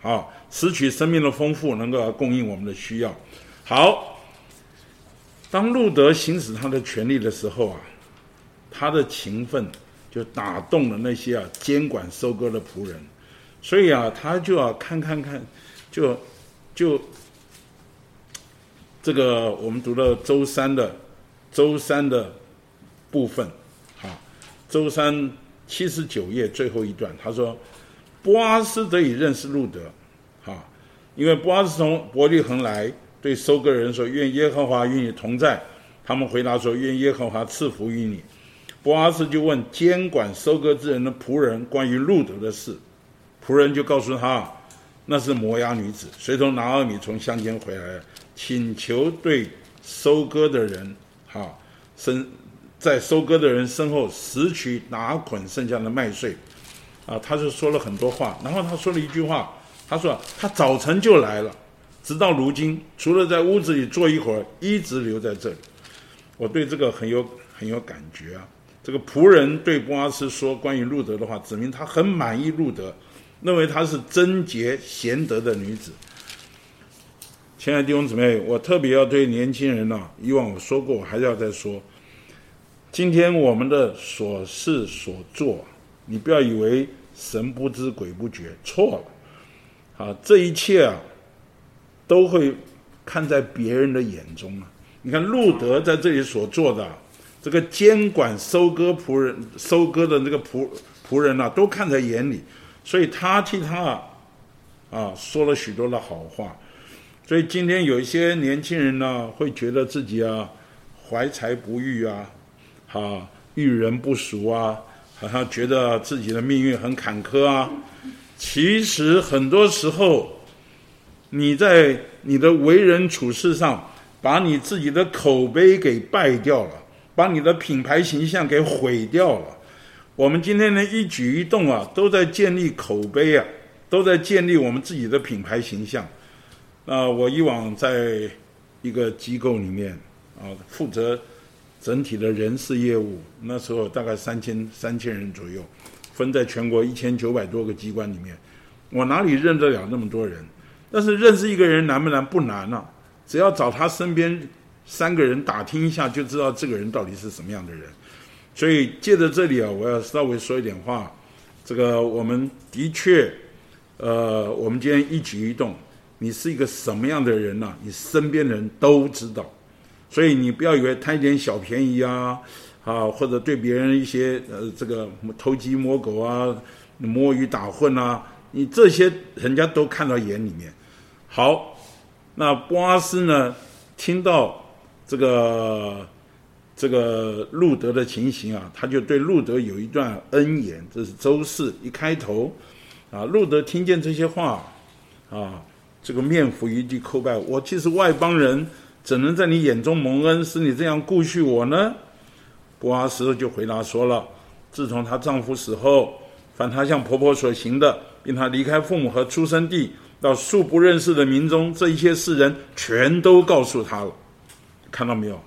啊，拾取生命的丰富，能够供应我们的需要。好，当路德行使他的权利的时候啊。他的勤奋就打动了那些啊监管收割的仆人，所以啊，他就要看看看，就就这个我们读了周三的周三的部分，啊，周三七十九页最后一段，他说，波阿斯得以认识路德，啊，因为波阿斯从伯利恒来，对收割人说，愿耶和华与你同在。他们回答说，愿耶和华赐福于你。波阿斯就问监管收割之人的仆人关于路得的事，仆人就告诉他，那是摩押女子，随从拿俄米从乡间回来，请求对收割的人，哈，身在收割的人身后拾取拿捆剩下的麦穗，啊，他就说了很多话，然后他说了一句话，他说他早晨就来了，直到如今，除了在屋子里坐一会儿，一直留在这里。我对这个很有很有感觉啊。这个仆人对波阿斯说关于路德的话，指明他很满意路德，认为她是贞洁贤德的女子。亲爱的弟兄姊妹，我特别要对年轻人呢、以往我说过，我还是要再说。今天我们的所事所做，你不要以为神不知鬼不觉，错了。啊，这一切啊，都会看在别人的眼中啊。你看路德在这里所做的。这个监管收割仆人、收割的那个仆仆人呐、都看在眼里，所以他替他啊，啊说了许多的好话。所以今天有一些年轻人呢，会觉得自己啊怀才不遇啊，啊遇人不淑啊，好像觉得自己的命运很坎坷啊。其实很多时候，你在你的为人处事上，把你自己的口碑给败掉了。把你的品牌形象给毁掉了。我们今天的一举一动啊，都在建立口碑啊，都在建立我们自己的品牌形象。啊，我以往在一个机构里面啊，负责整体的人事业务，那时候大概三千三千人左右，分在全国一千九百多个机关里面，我哪里认得了那么多人？但是认识一个人难不难？不难啊，只要找他身边。三个人打听一下就知道这个人到底是什么样的人，所以借着这里啊，我要稍微说一点话。这个我们的确，呃，我们今天一举一动，你是一个什么样的人呢、啊？你身边的人都知道，所以你不要以为贪一点小便宜啊，啊，或者对别人一些呃这个偷鸡摸狗啊、摸鱼打混啊，你这些人家都看到眼里面。好，那波阿斯呢，听到。这个这个路德的情形啊，他就对路德有一段恩言，这是周四一开头啊。路德听见这些话啊，这个面伏于地叩拜。我既是外邦人，怎能在你眼中蒙恩，使你这样顾恤我呢？波阿斯就回答说了：自从她丈夫死后，凡她向婆婆所行的，并她离开父母和出生地到素不认识的民中，这一些世人全都告诉他了。看到没有？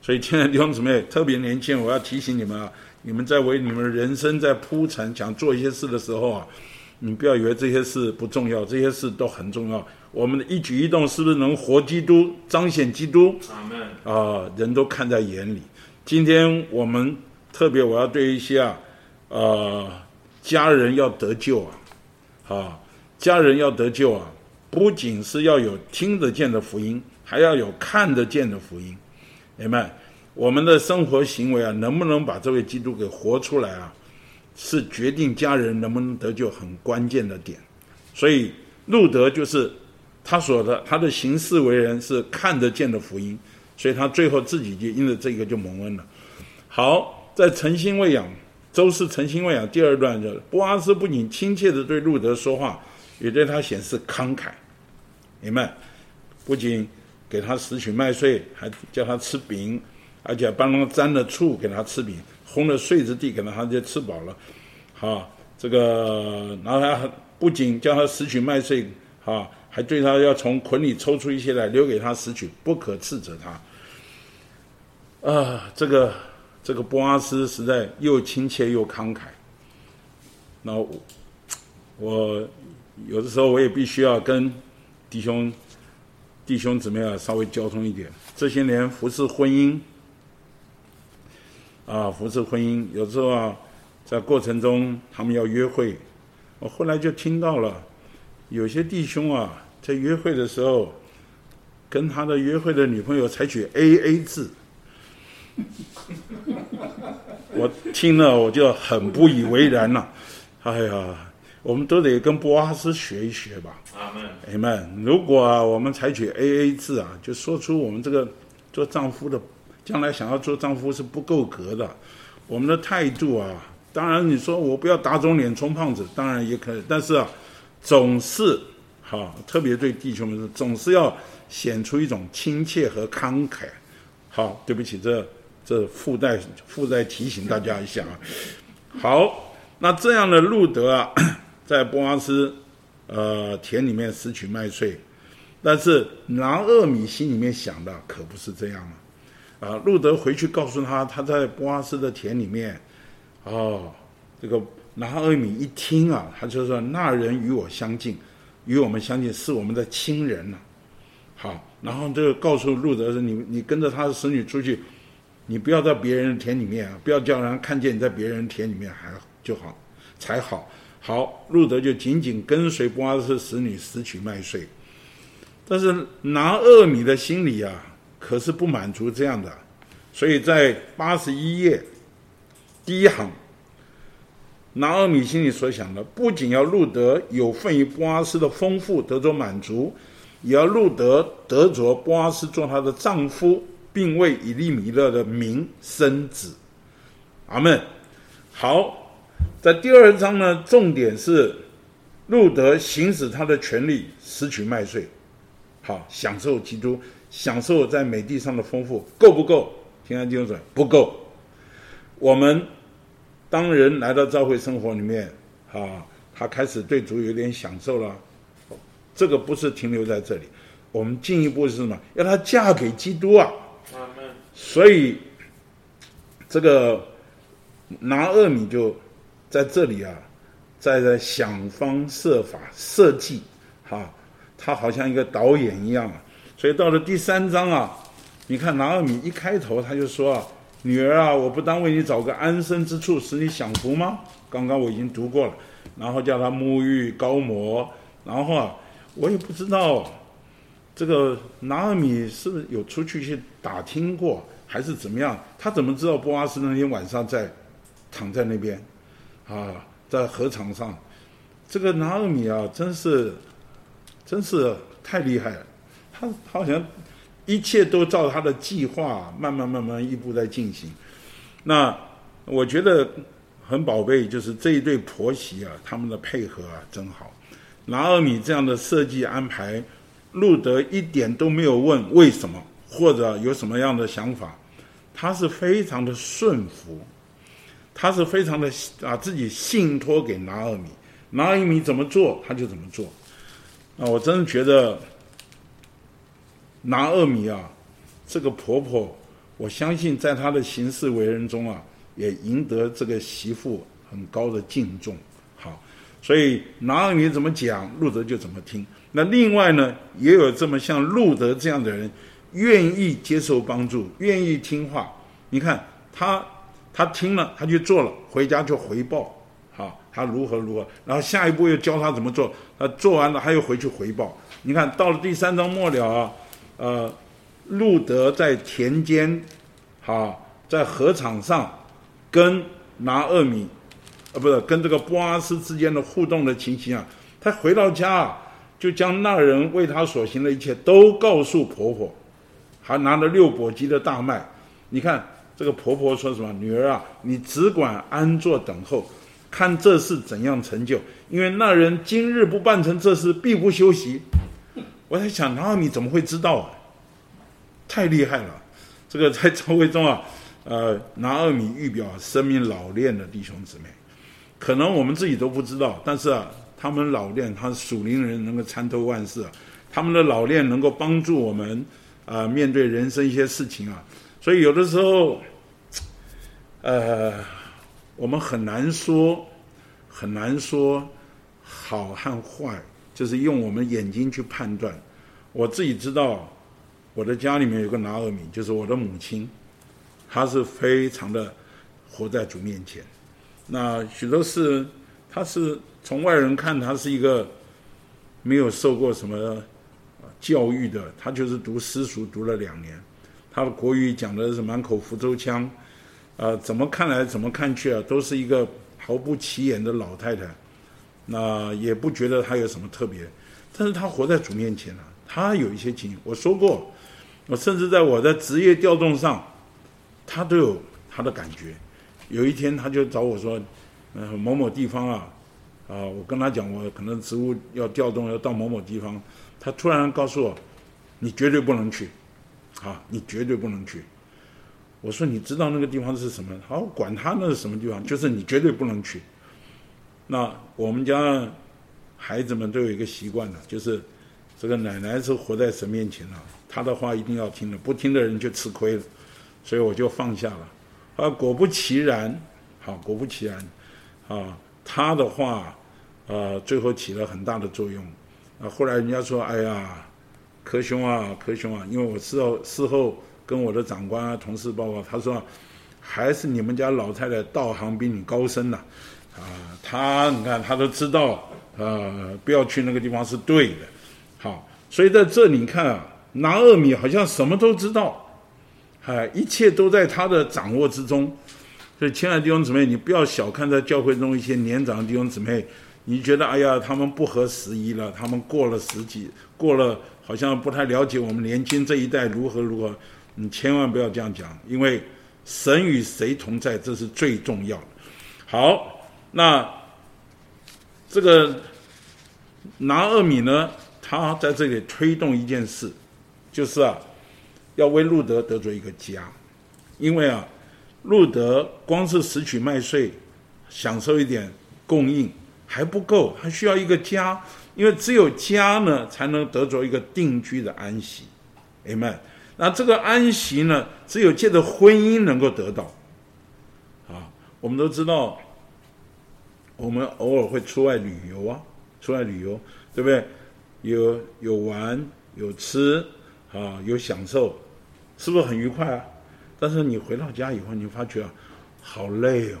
所以，亲爱的弟兄姊妹，特别年轻，我要提醒你们啊，你们在为你们人生在铺陈，想做一些事的时候啊，你不要以为这些事不重要，这些事都很重要。我们的一举一动是不是能活基督、彰显基督？阿门。啊，人都看在眼里。今天我们特别，我要对一些啊，呃，家人要得救啊，啊，家人要得救啊，不仅是要有听得见的福音。还要有看得见的福音，明白？我们的生活行为啊，能不能把这位基督给活出来啊，是决定家人能不能得救很关键的点。所以路德就是他所的，他的行事为人是看得见的福音，所以他最后自己就因着这个就蒙恩了。好，在诚心喂养，周四诚心喂养第二段就是，波阿斯不仅亲切地对路德说话，也对他显示慷慨，明白？不仅给他拾取麦穗，还叫他吃饼，而且帮他沾了醋给他吃饼，烘了穗子递给他，他就吃饱了。好，这个然后他不仅叫他拾取麦穗，哈，还对他要从捆里抽出一些来留给他拾取，不可斥责他。啊，这个这个波阿斯实在又亲切又慷慨。那我，我有的时候我也必须要跟弟兄。弟兄姊妹啊，稍微交通一点。这些年服侍婚姻，啊，服侍婚姻，有时候啊，在过程中他们要约会，我后来就听到了，有些弟兄啊，在约会的时候，跟他的约会的女朋友采取 AA 制，我听了我就很不以为然了，哎呀。我们都得跟波阿斯学一学吧。阿门，阿门。如果啊，我们采取 AA 制啊，就说出我们这个做丈夫的，将来想要做丈夫是不够格的。我们的态度啊，当然你说我不要打肿脸充胖子，当然也可以。但是啊，总是好，特别对弟兄们说，总是要显出一种亲切和慷慨。好，对不起，这这附带附带提醒大家一下啊。好，那这样的路德啊。在波阿斯，呃，田里面拾取麦穗，但是拿厄米心里面想的可不是这样啊！啊，路德回去告诉他，他在波阿斯的田里面，哦，这个拿厄米一听啊，他就说：“那人与我相近，与我们相近，是我们的亲人呐、”好，然后就告诉路德说：“你你跟着他的使女出去，你不要在别人田里面啊，不要叫人看见你在别人田里面还就好才好。”好，路德就紧紧跟随波阿斯使女拾取麦穗，但是拿厄米的心里啊，可是不满足这样的，所以在八十一页第一行，拿厄米心里所想的，不仅要路德有份于波阿斯的丰富得着满足，也要路德得着波阿斯做他的丈夫，并为以利米勒的名生子。阿门。好。在第二章呢，重点是路德行使他的权利，拾取麦穗，好享受基督，享受在美地上的丰富，够不够？平安弟兄说不够。我们当人来到教会生活里面，啊，他开始对主有点享受了，这个不是停留在这里，我们进一步是什么？要他嫁给基督啊。所以这个拿厄米就。在这里啊，在在想方设法设计，哈，他好像一个导演一样啊。所以到了第三章啊，你看拿尔米一开头他就说啊：“女儿啊，我不当为你找个安身之处，使你享福吗？”刚刚我已经读过了，然后叫他沐浴高摩，然后啊，我也不知道这个拿尔米是不是有出去去打听过，还是怎么样？他怎么知道波阿斯那天晚上在躺在那边？啊，在禾场上，这个拿俄米啊，真是，真是太厉害了。他他好像一切都照他的计划，慢慢慢慢一步在进行。那我觉得很宝贝，就是这一对婆媳啊，他们的配合啊，真好。拿俄米这样的设计安排，路德一点都没有问为什么，或者有什么样的想法，他是非常的顺服。他是非常的把自己信托给拿俄米，拿俄米怎么做他就怎么做。啊，我真的觉得拿俄米啊，这个婆婆，我相信在她的行事为人中啊，也赢得这个媳妇很高的敬重。好，所以拿俄米怎么讲，路德就怎么听。那另外呢，也有这么像路德这样的人，愿意接受帮助，愿意听话。你看他，他听了，他就做了，回家就回报。好他如何如何，然后下一步又教他怎么做。他做完了，他又回去回报。你看到了第三章末了啊，呃，路德在田间，好，在禾场上，跟拿厄米，呃，不是跟这个波阿斯之间的互动的情形啊。他回到家啊，就将那人为他所行的一切都告诉婆婆，还拿了六簸箕的大麦。你看这个婆婆说什么？女儿啊，你只管安坐等候。看这事怎样成就，因为那人今日不办成这事，必不休息。我在想，拿俄米怎么会知道啊？太厉害了！这个在朝会中啊，呃，拿俄米预表生命老练的弟兄姊妹，可能我们自己都不知道，但是啊，他们老练，他属灵人能够参透万事啊，他们的老练能够帮助我们啊、面对人生一些事情啊，所以有的时候，呃。我们很难说，很难说好和坏，就是用我们眼睛去判断。我自己知道，我的家里面有个拿俄米，就是我的母亲，她是非常的活在主面前。那许多事，她是从外人看，她是一个没有受过什么教育的，她就是读私塾读了两年，他的国语讲的是满口福州腔。呃，怎么看来怎么看去啊，都是一个毫不起眼的老太太，那也不觉得她有什么特别，但是她活在主面前了，她有一些情。我说过，我甚至在我的职业调动上，她都有她的感觉。有一天，她就找我说，呃，某某地方啊，啊，我跟她讲，我可能职务要调动，要到某某地方，她突然告诉我，你绝对不能去，啊，你绝对不能去。我说，你知道那个地方是什么？好，管他那是什么地方，就是你绝对不能去。那我们家孩子们都有一个习惯的，就是这个奶奶是活在神面前了，她的话一定要听的，不听的人就吃亏了。所以我就放下了。啊，果不其然，好，果不其然，啊，他的话，呃，最后起了很大的作用。啊，后来人家说，哎呀，柯兄啊，柯兄啊，因为我事后事后。跟我的长官啊、同事报告，他说，还是你们家老太太道行比你高深呐，啊，他你看他都知道，呃，不要去那个地方是对的，好，所以在这里你看啊，拿俄米好像什么都知道，哎，一切都在他的掌握之中，所以亲爱的弟兄姊妹，你不要小看在教会中一些年长的弟兄姊妹，你觉得哎呀，他们不合时宜了，他们过了十几，过了好像不太了解我们年轻这一代如何如何。你千万不要这样讲，因为神与谁同在，这是最重要的。好，那这个拿俄米呢，他在这里推动一件事，就是啊，要为路德得罪一个家，因为啊，路德光是拾取麦穗，享受一点供应还不够，还需要一个家，因为只有家呢，才能得着一个定居的安息。Amen。那这个安息呢，只有借着婚姻能够得到。啊，我们都知道，我们偶尔会出外旅游啊，出外旅游，对不对？有有玩有吃啊，有享受，是不是很愉快啊？但是你回到家以后，你发觉啊，好累哦。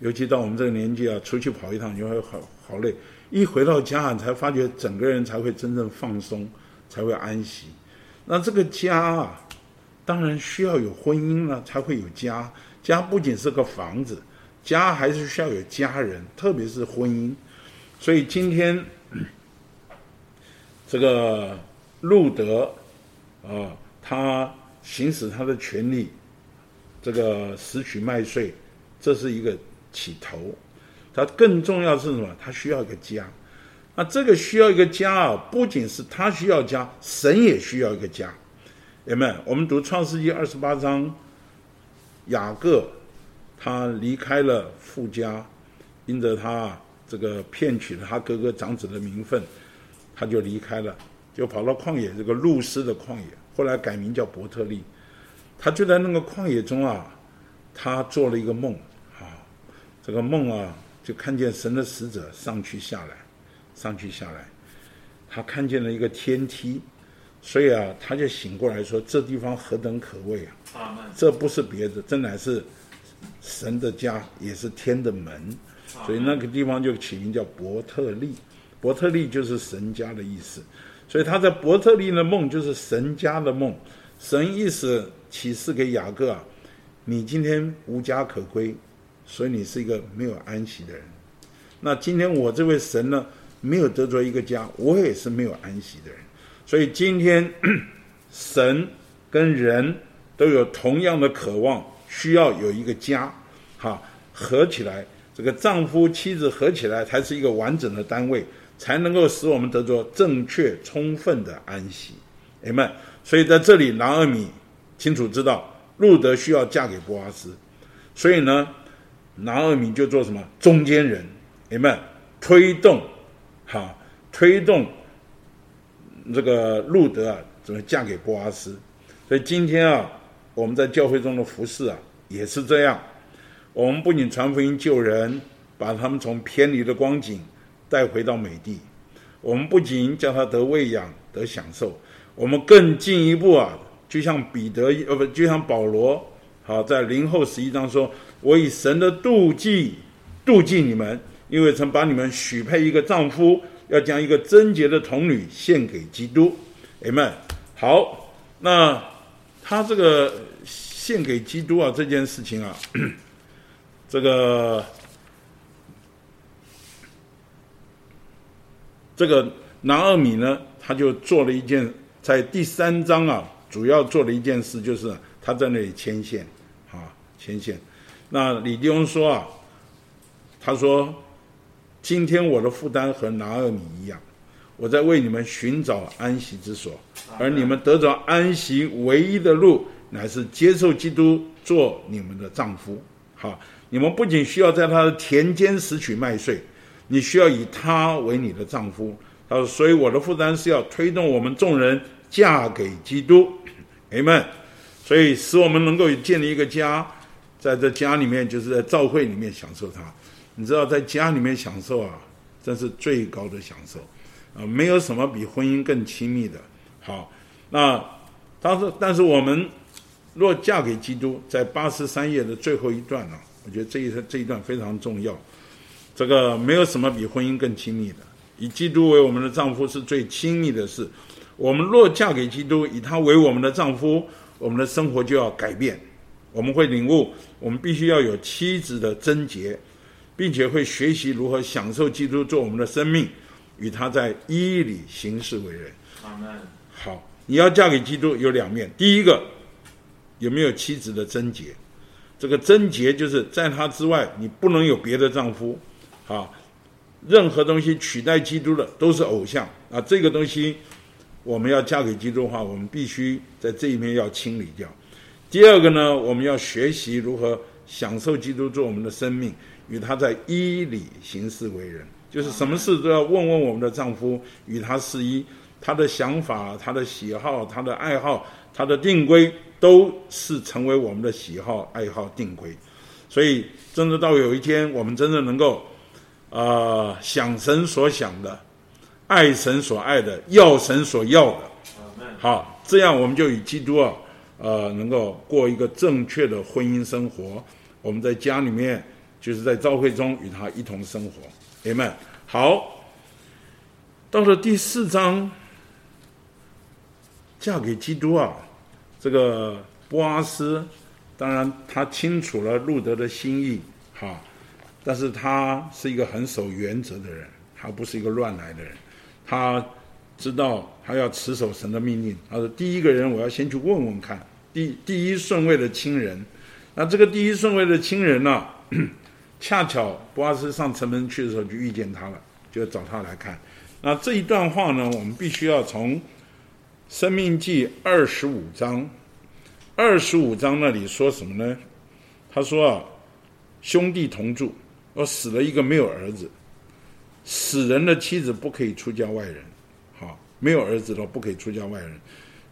尤其到我们这个年纪啊，出去跑一趟，你会好好累。一回到家，才发觉整个人才会真正放松，才会安息。那这个家啊，当然需要有婚姻了，才会有家。家不仅是个房子，家还是需要有家人，特别是婚姻。所以今天这个路德啊，他行使他的权利，这个拾取麦穗，这是一个起头。他更重要是什么？他需要一个家。那这个需要一个家啊，不仅是他需要家，神也需要一个家，有没有？我们读创世纪二十八章，雅各他离开了父家，因着他这个骗取了他哥哥长子的名分，他就离开了，就跑到旷野这个路斯的旷野，后来改名叫伯特利。他就在那个旷野中啊，他做了一个梦，这个梦啊，就看见神的使者上去下来，上去下来，他看见了一个天梯。所以啊，他就醒过来说：“这地方何等可畏啊！这不是别的，这乃是神的家，也是天的门。所以那个地方就起名叫伯特利。伯特利就是神家的意思。所以他在伯特利的梦就是神家的梦。神意思启示给雅各啊，你今天无家可归，所以你是一个没有安息的人。那今天我这位神呢，没有得着一个家，我也是没有安息的人。”所以今天，神跟人都有同样的渴望，需要有一个家，哈，合起来，这个丈夫妻子合起来才是一个完整的单位，才能够使我们得着正确充分的安息。阿们。所以在这里，拿俄米清楚知道路得需要嫁给波阿斯，所以呢，拿俄米就做什么中间人？阿们，推动，哈，推动。这个路德啊，怎么嫁给波阿斯？所以今天啊，我们在教会中的服侍啊，也是这样。我们不仅传福音救人，把他们从偏离的光景带回到美地；我们不仅叫他得喂养、得享受，我们更进一步啊，就像彼得呃不，就像保罗，好在林后十一章说：“我以神的妒忌妒忌你们，因为曾把你们许配一个丈夫。”要将一个贞洁的童女献给基督，Amen。好，那他这个献给基督啊，这件事情啊，这个这个南二米呢，他就做了一件，在第三章啊，主要做了一件事，就是他在那里牵线，啊，牵线。那李弟兄说啊，他说。今天我的负担和拿尔米一样，我在为你们寻找安息之所，而你们得着安息唯一的路，乃是接受基督做你们的丈夫。好，你们不仅需要在他的田间拾取麦穗，你需要以他为你的丈夫。他说，所以我的负担是要推动我们众人嫁给基督。阿门。所以使我们能够建立一个家，在这家里面，就是在教会里面享受它。你知道，在家里面享受啊，这是最高的享受，啊，没有什么比婚姻更亲密的。好，那他说，但是我们若嫁给基督，在八十三页的最后一段呢，我觉得这一这一段非常重要。这个没有什么比婚姻更亲密的，以基督为我们的丈夫是最亲密的事。我们若嫁给基督，以他为我们的丈夫，我们的生活就要改变。我们会领悟，我们必须要有妻子的贞洁。并且会学习如何享受基督做我们的生命，与他在义里行事为人。好，你要嫁给基督有两面，第一个有没有妻子的贞洁？这个贞洁就是在他之外，你不能有别的丈夫。啊，任何东西取代基督的都是偶像啊。这个东西我们要嫁给基督的话，我们必须在这一面要清理掉。第二个呢，我们要学习如何享受基督做我们的生命。与他在一里行事为人，就是什么事都要问问我们的丈夫，与他是一，他的想法、他的喜好、他的爱好、他的定规，都是成为我们的喜好、爱好、定规。所以，真的到有一天，我们真的能够，啊、呃，想神所想的，爱神所爱的，要神所要的，好，这样我们就与基督啊，呃，能够过一个正确的婚姻生活。我们在家里面。就是在教会中与他一同生活，Amen。好，到了第四章，嫁给基督啊，这个波阿斯，当然他清楚了路德的心意，哈，但是他是一个很守原则的人，他不是一个乱来的人，他知道他要持守神的命令。他说：“第一个人，我要先去问问看，第第一顺位的亲人，那这个第一顺位的亲人呢？”恰巧波阿斯上城门去的时候就遇见他了，就找他来看。那这一段话呢，我们必须要从《生命记》二十五章，二十五章那里说什么呢？他说啊，兄弟同住，而死了一个没有儿子，死人的妻子不可以出嫁外人，没有儿子的不可以出嫁外人，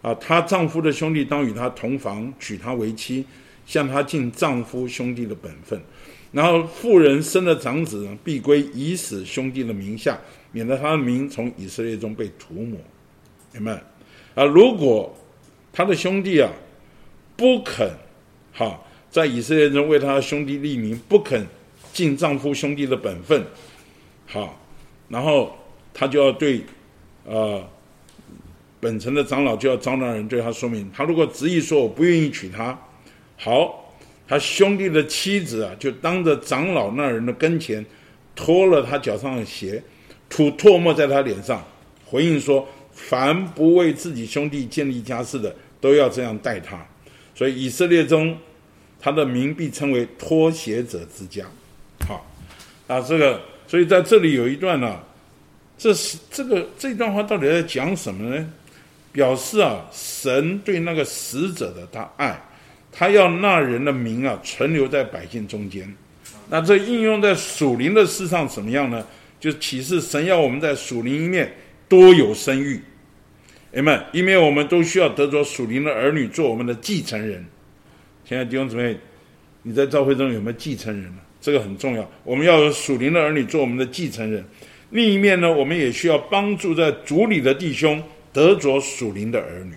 啊，她丈夫的兄弟当与她同房，娶她为妻，向她尽丈夫兄弟的本分。然后妇人生了长子呢，必归已死兄弟的名下，免得他的名从以色列中被涂抹。明白？啊，如果他的兄弟啊不肯，哈，在以色列中为他的兄弟立名，不肯尽丈夫兄弟的本分，好，然后他就要对，呃，本城的长老就要招那人对他说明，他如果执意说我不愿意娶她，好。他兄弟的妻子啊，就当着长老那人的跟前，脱了他脚上的鞋，吐唾沫在他脸上，回应说：凡不为自己兄弟建立家室的，都要这样待他。所以以色列中，他的名必称为脱鞋者之家。好，啊，这个，所以在这里有一段呢、这是这个这段话到底在讲什么呢？表示啊，神对那个死者的他爱。他要那人的名啊存留在百姓中间，那这应用在属灵的事上怎么样呢？就启示神要我们在属灵一面多有生育，阿们，因为我们都需要得着属灵的儿女做我们的继承人。现在弟兄姊妹，你在教会中有没有继承人呢？这个很重要，我们要有属灵的儿女做我们的继承人。另一面呢，我们也需要帮助在主里的弟兄得着属灵的儿女。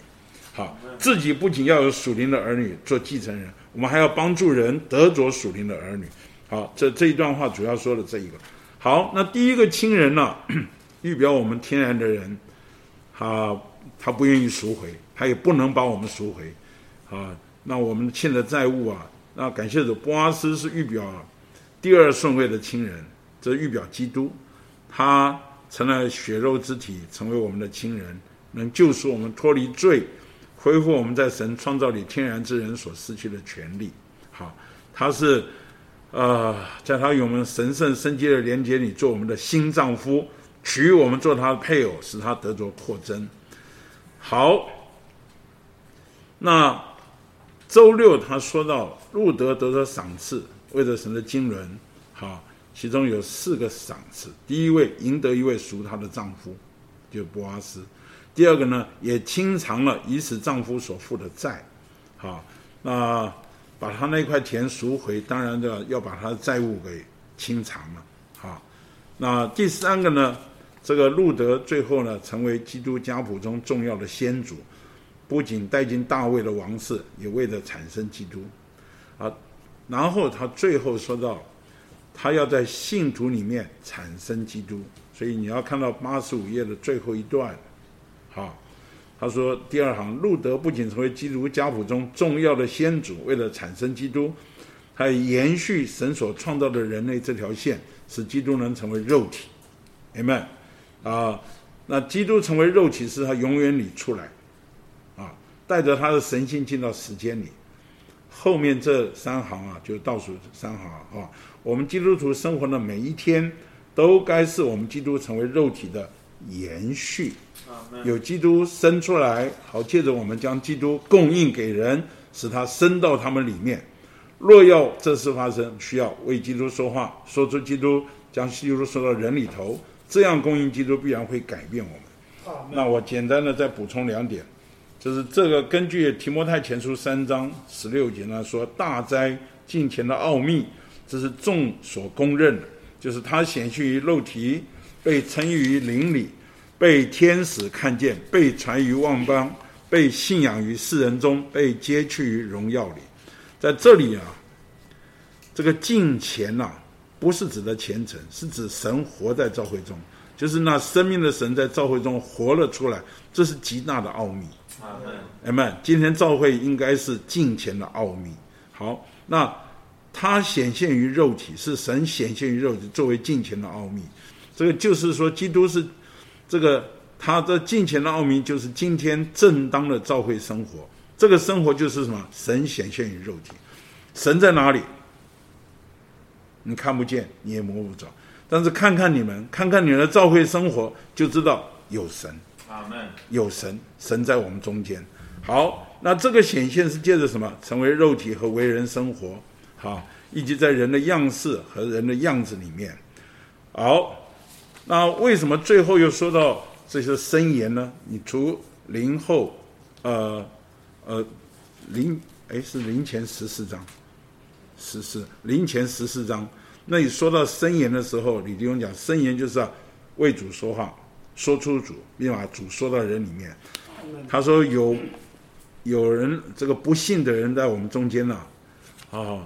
好，自己不仅要有属灵的儿女做继承人，我们还要帮助人得着属灵的儿女。好，这这一段话主要说的这一个。好，那第一个亲人呢，预表我们天然的人，他他不愿意赎回，他也不能把我们赎回。啊，那我们欠的债务啊，那感谢主，波阿斯是预表第二顺位的亲人，这预表基督，他成了血肉之体，成为我们的亲人，能救赎我们脱离罪。恢复我们在神创造里天然之人所失去的权利。好，他是，呃，在他与我们神圣生机的连接里做我们的新丈夫，娶我们做他的配偶，使他得着扩增。好，那周六他说到路得得着赏赐，为了神的经纶，好，其中有四个赏赐。第一位赢得一位赎她的丈夫，就是波阿斯。第二个呢，也清偿了已死丈夫所负的债，好，那把他那块田赎回，当然的要把他的债务给清偿了，好，那第三个呢，这个路德最后呢，成为基督家谱中重要的先祖，不仅带进大卫的王室，也为了产生基督，啊，然后他最后说到，他要在信徒里面产生基督，所以你要看到八十五页的最后一段。啊，他说第二行，路德不仅成为基督家谱中重要的先祖，为了产生基督，还延续神所创造的人类这条线，使基督能成为肉体。Amen。啊，那基督成为肉体是他永远里出来，啊，带着他的神性进到时间里。后面这三行啊，就倒数三行啊，我们基督徒生活的每一天，都该是我们基督成为肉体的延续。有基督生出来，好借着我们将基督供应给人，使他生到他们里面。若要这事发生，需要为基督说话，说出基督，将基督说到人里头，这样供应基督必然会改变我们。那我简单的再补充两点，就是这个根据提摩太前书三章十六节呢说，大灾近前的奥秘，这是众所公认的，就是他显现于肉体，被称于灵里。被天使看见，被传于万邦，被信仰于世人中，被接去于荣耀里。在这里啊，这个敬虔呐，不是指的虔诚，是指神活在教会中，就是那生命的神在教会中活了出来，这是极大的奥秘。阿门。今天教会应该是敬虔的奥秘。好，那他显现于肉体，是神显现于肉体，作为敬虔的奥秘。这个就是说，基督是。这个他的敬虔的奥秘，就是今天正当的教会生活。这个生活就是什么？神显现于肉体。神在哪里？你看不见，你也摸不着。但是看看你们，看看你们的教会生活，就知道有神。阿门。有神，神在我们中间。好，那这个显现是借着什么？成为肉体和为人生活。好，以及在人的样式和人的样子里面。好，那为什么最后又说到这些箴言呢？你除林后，呃，呃，林，哎，是林前十四章，十四林前十四章。那你说到箴言的时候，李弟兄讲箴言就是要为主说话，说出主，并把主说到人里面。他说有有人这个不信的人在我们中间呢，啊、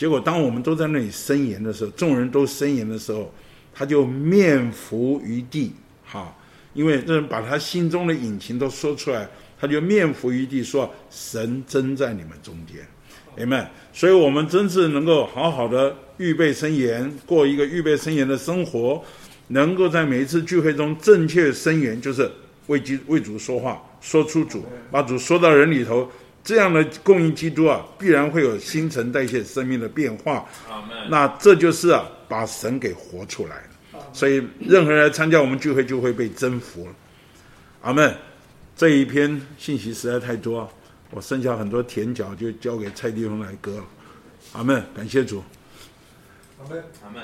结果当我们都在那里申言的时候，众人都申言的时候，他就面伏于地，哈、因为这人把他心中的隐情都说出来，他就面伏于地说，神真在你们中间。Amen，所以，我们真是能够好好的预备申言，过一个预备申言的生活，能够在每一次聚会中正确申言，就是为基为主说话，说出主，把主说到人里头，这样的供应基督啊，必然会有新陈代谢生命的变化。那这就是啊，把神给活出来了。所以，任何人来参加我们聚会，就会被征服了。阿门。这一篇信息实在太多。我剩下很多甜角，就交给蔡弟兄来割了。阿门，感谢主。阿门，阿门。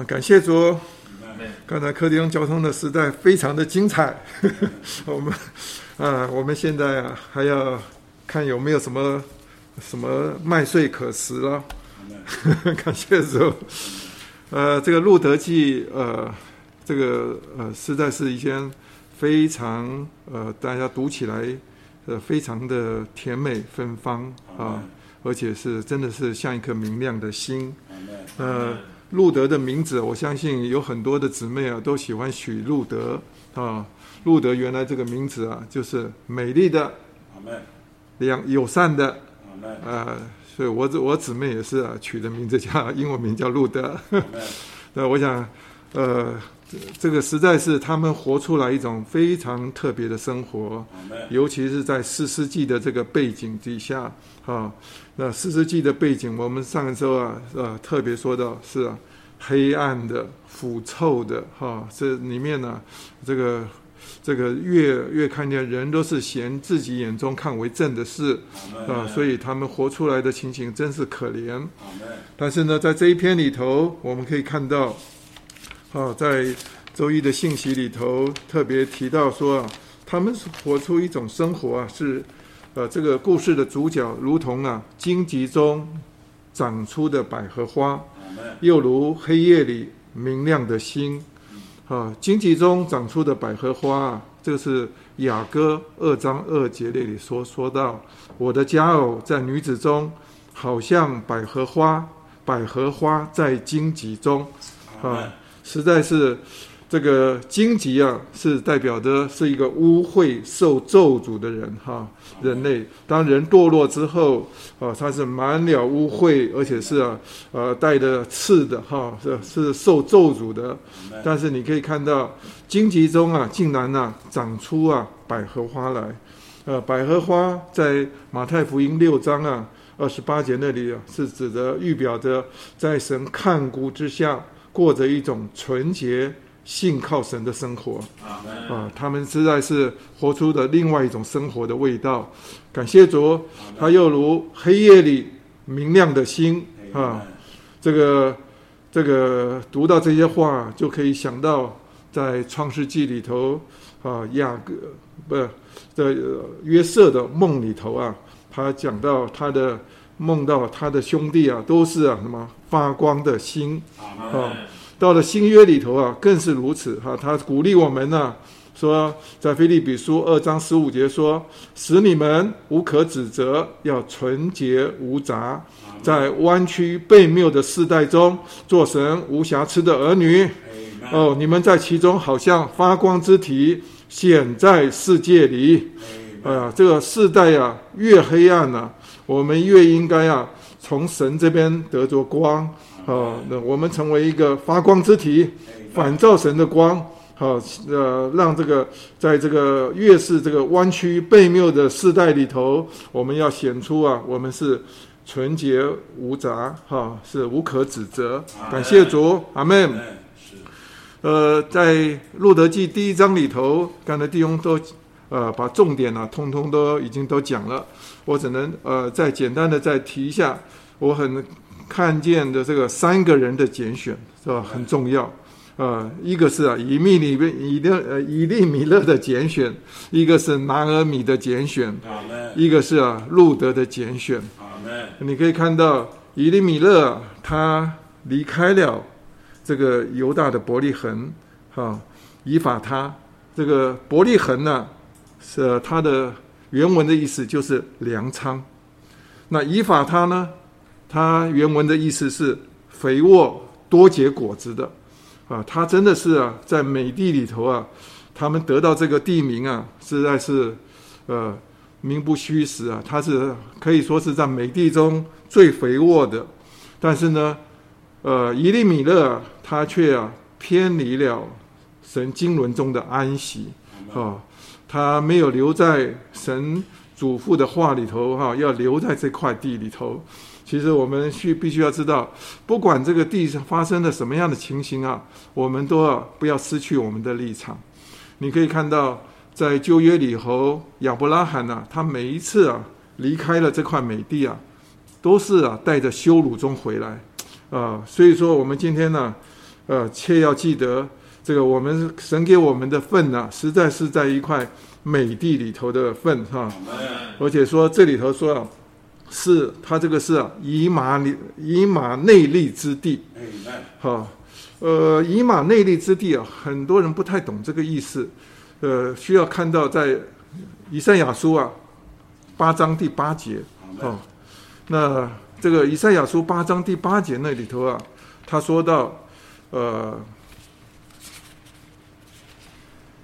啊，感谢主。刚才柯迪翁交通的时代非常的精彩。我们啊，我们现在啊，还要看有没有什么什么麦穗可食了。感谢主。呃，这个路德记，呃，这个呃，实在是一件。非常呃，大家读起来呃，非常的甜美芬芳啊，而且是真的是像一颗明亮的星。呃，路德的名字，我相信有很多的姊妹啊，都喜欢取路德啊。路德原来这个名字啊，就是美丽的，两友善的，啊，所以我我姊妹也是啊，取的名字叫英文名叫路德。那 我想，呃。这个实在是他们活出来一种非常特别的生活，尤其是在四世纪的这个背景底下啊。那四世纪的背景，我们上个周啊，呃，特别说到是啊，黑暗的、腐臭的哈。这里面呢，这个这个越越看见人都是嫌自己眼中看为正的事啊，所以他们活出来的情形真是可怜。但是呢，在这一篇里头，我们可以看到。啊，在周一的信息里头特别提到说啊，他们活出一种生活啊，是呃，这个故事的主角如同啊荆棘中长出的百合花，又如黑夜里明亮的星。啊，荆棘中长出的百合花啊，这个是雅歌二章二节那里说说到，我的佳偶在女子中，好像百合花，百合花在荆棘中，啊。实在是，这个荆棘啊，是代表的是一个污秽、受咒诅的人哈。人类当人堕落之后啊，他是满了污秽，而且是啊，呃，带着刺的哈，是是受咒诅的。但是你可以看到，荆棘中啊，竟然呐、长出啊百合花来。呃，百合花在马太福音六章啊二十八节那里啊，是指的预表着在神看顾之下。过着一种纯洁、信靠神的生活啊！他们实在是活出的另外一种生活的味道。感谢主，他又如黑夜里明亮的星啊！这个这个读到这些话，就可以想到在创世纪里头啊，雅各不的约瑟的梦里头啊，他讲到他的。梦到他的兄弟啊，都是啊什么发光的星啊。到了新约里头啊，更是如此哈、啊。他鼓励我们呢、啊，说在腓立比书二章十五节说，使你们无可指责，要纯洁无杂，在弯曲悖谬的世代中，做神无瑕疵的儿女。哦，你们在其中好像发光之体，显在世界里。哎呀，这个世代呀、啊，越黑暗呢、啊。我们越应该啊，从神这边得着光啊，那我们成为一个发光之体，反照神的光，好，呃，让这个在这个越是这个弯曲背谬的世代里头，我们要显出啊，我们是纯洁无杂，哈，是无可指责。感谢主，阿门。呃，在路德记第一章里头，刚才弟兄都。呃，把重点呢、啊，通通都已经都讲了。我只能呃，再简单的再提一下，我很看见的这个三个人的拣选是吧，很重要。呃，一个是啊，以密里边以利呃以利米勒的拣选，一个是拿尔米的拣选，一个是啊路德的拣选。你可以看到以利米勒他离开了这个犹大的伯利恒，哈、啊，以法他这个伯利恒呢，是他的原文的意思就是粮仓。那以法他呢，他原文的意思是肥沃多结果子的。啊，他真的是啊，在美地里头啊，他们得到这个地名啊，实在是，呃，名不虚实啊。他是可以说是在美地中最肥沃的，但是呢，呃，伊利米勒他却啊偏离了神经纶中的安息，啊，他没有留在神祖父的话里头哈、要留在这块地里头。其实我们需必须要知道，不管这个地上发生了什么样的情形啊，我们都要不要失去我们的立场。你可以看到，在旧约里头，亚伯拉罕啊，他每一次啊离开了这块美地啊，都是啊带着羞辱中回来啊。所以说，我们今天呢，呃，切要记得，这个我们神给我们的份呢，实在是在一块美地里头的份哈。而且说这里头说啊。是，他这个是啊，以马里以马内利之地，好，呃，以马内利之地啊，很多人不太懂这个意思，呃，需要看到在以赛亚书啊八章第八节，哦，那这个以赛亚书八章第八节那里头啊，他说到，呃，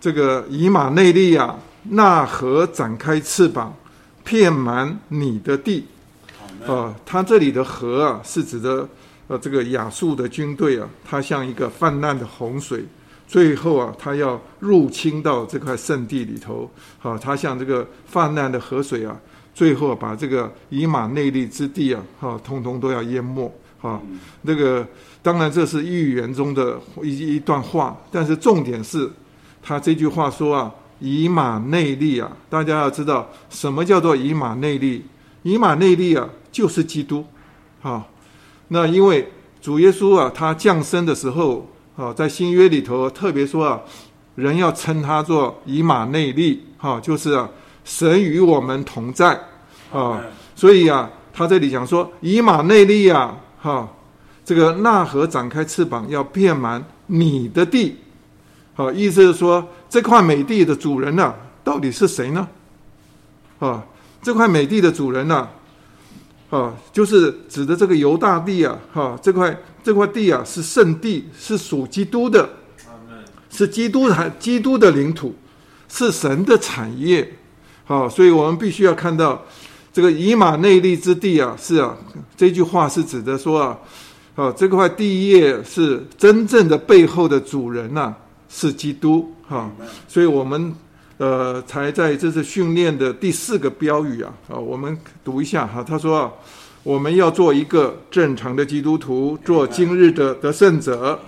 这个以马内利啊，那河展开翅膀，遍满你的地。啊，他这里的河啊，是指的呃这个亚述的军队啊，它像一个泛滥的洪水，最后啊，它要入侵到这块圣地里头。啊，它像这个泛滥的河水啊，最后把这个以马内利之地啊，哈，通通都要淹没。啊，那个当然这是预言中的一一段话，但是重点是，他这句话说啊，以马内利啊，大家要知道什么叫做以马内利？以马内利啊。就是基督，啊，那因为主耶稣啊，他降生的时候啊，在新约里头特别说啊，人要称他做以马内利，哈，就是啊，神与我们同在，啊，所以啊，他这里讲说以马内利啊，哈，这个那河展开翅膀要遍满你的地，好，意思是说这块美地的主人呢，到底是谁呢？啊，这块美地的主人呢？啊，就是指的这个犹大地啊，哈，这块这块地啊是圣地，是属基督的，是基督的基督的领土，是神的产业，好，所以我们必须要看到这个以马内利之地啊，是啊，这句话是指的说啊，啊，这块地业是真正的背后的主人呐，是基督，哈，所以我们。呃，才在这次训练的第四个标语啊，啊，我们读一下哈。他说啊，我们要做一个正常的基督徒，做今日的得胜者，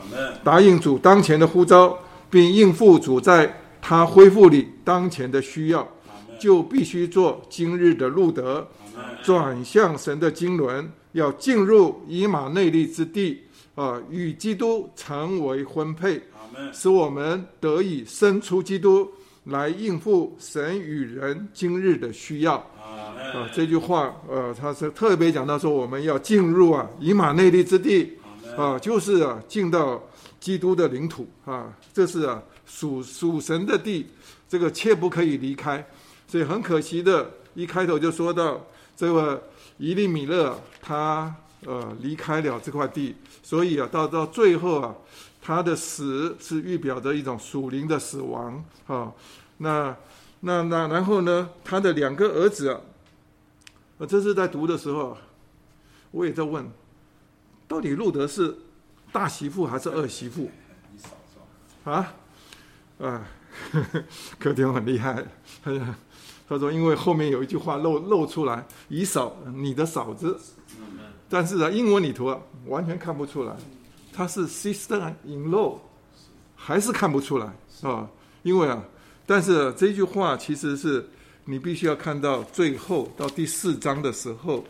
答应主当前的呼召，并应付主在他恢复里当前的需要，就必须做今日的路德，转向神的经纶，要进入以马内利之地啊，与基督成为婚配，使我们得以生出基督。来应付神与人今日的需要啊！这句话，呃，他是特别讲到说，我们要进入啊以马内利之地啊，就是啊进到基督的领土啊，这是啊属属神的地，这个切不可以离开。所以很可惜的，一开头就说到这个伊利米勒他呃离开了这块地，所以啊到到最后啊。他的死是预表着一种属灵的死亡，啊，那那那然后呢？他的两个儿子啊，我这次在读的时候，我也在问，到底路德是大媳妇还是二媳妇？啊啊，柯丁很厉害，他说因为后面有一句话露露出来，以嫂你的嫂子，但是啊，英文里头啊完全看不出来。他是 sister in law，还是看不出来啊？因为啊，但是这句话其实是你必须要看到最后到第四章的时候，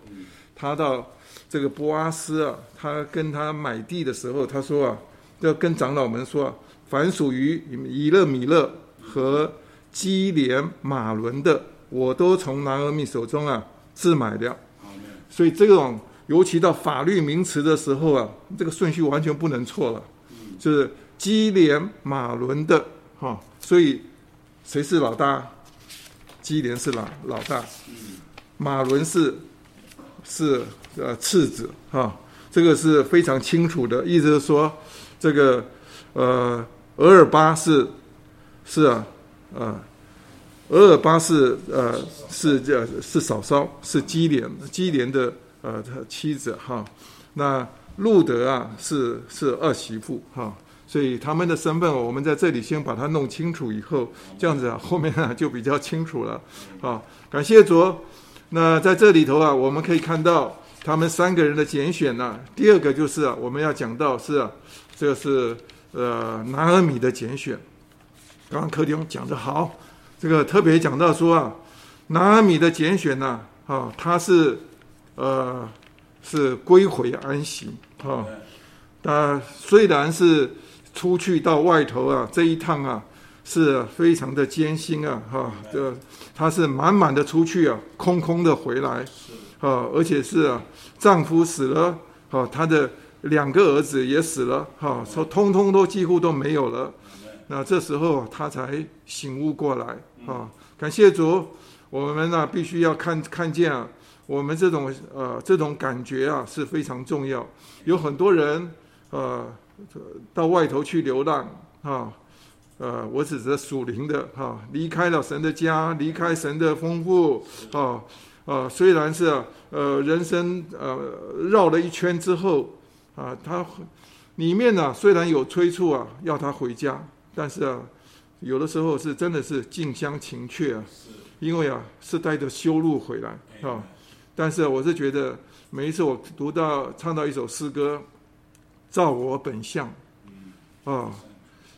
他到这个波阿斯啊，他跟他买地的时候，他说啊，要跟长老们说啊，凡属于以勒米勒和基连马伦的，我都从拿俄米手中啊自买掉。所以这种尤其到法律名词的时候啊，这个顺序完全不能错了，就是基连马伦的哈，所以。谁是老大？基连是老老大，马伦是是呃次子哈，这个是非常清楚的。意思是说，这个呃俄尔巴是是啊呃俄珥巴是呃是这是嫂嫂，是基连基连的呃他妻子哈。那路德啊是是二媳妇哈。所以他们的身份，我们在这里先把它弄清楚，以后这样子啊，后面啊就比较清楚了。好，感谢主。那在这里头啊，我们可以看到他们三个人的拣选呢、第二个就是啊，我们要讲到是，这个是呃拿俄米的拣选。刚刚柯丁讲得好，这个特别讲到说啊，拿阿米的拣选呢，啊，他是呃是归回安息啊，他虽然是。出去到外头啊，这一趟啊，是非常的艰辛啊，哈，这他是满满的出去啊，空空的回来，啊，而且是啊，丈夫死了，哈，他的两个儿子也死了，哈，说通通都几乎都没有了，那这时候他才醒悟过来，啊，感谢主，我们呢必须要看看见啊，我们这种呃这种感觉啊是非常重要，有很多人呃。到外头去流浪，啊，呃，我指着属灵的，哈，离开了神的家，离开神的丰富，啊，啊，虽然是呃人生呃绕了一圈之后，啊，他里面呢虽然有催促啊，要他回家，但是啊，有的时候是真的是近乡情怯啊，因为啊是带着羞辱回来，啊，但是我是觉得每一次我读到唱到一首诗歌。照我本相，啊，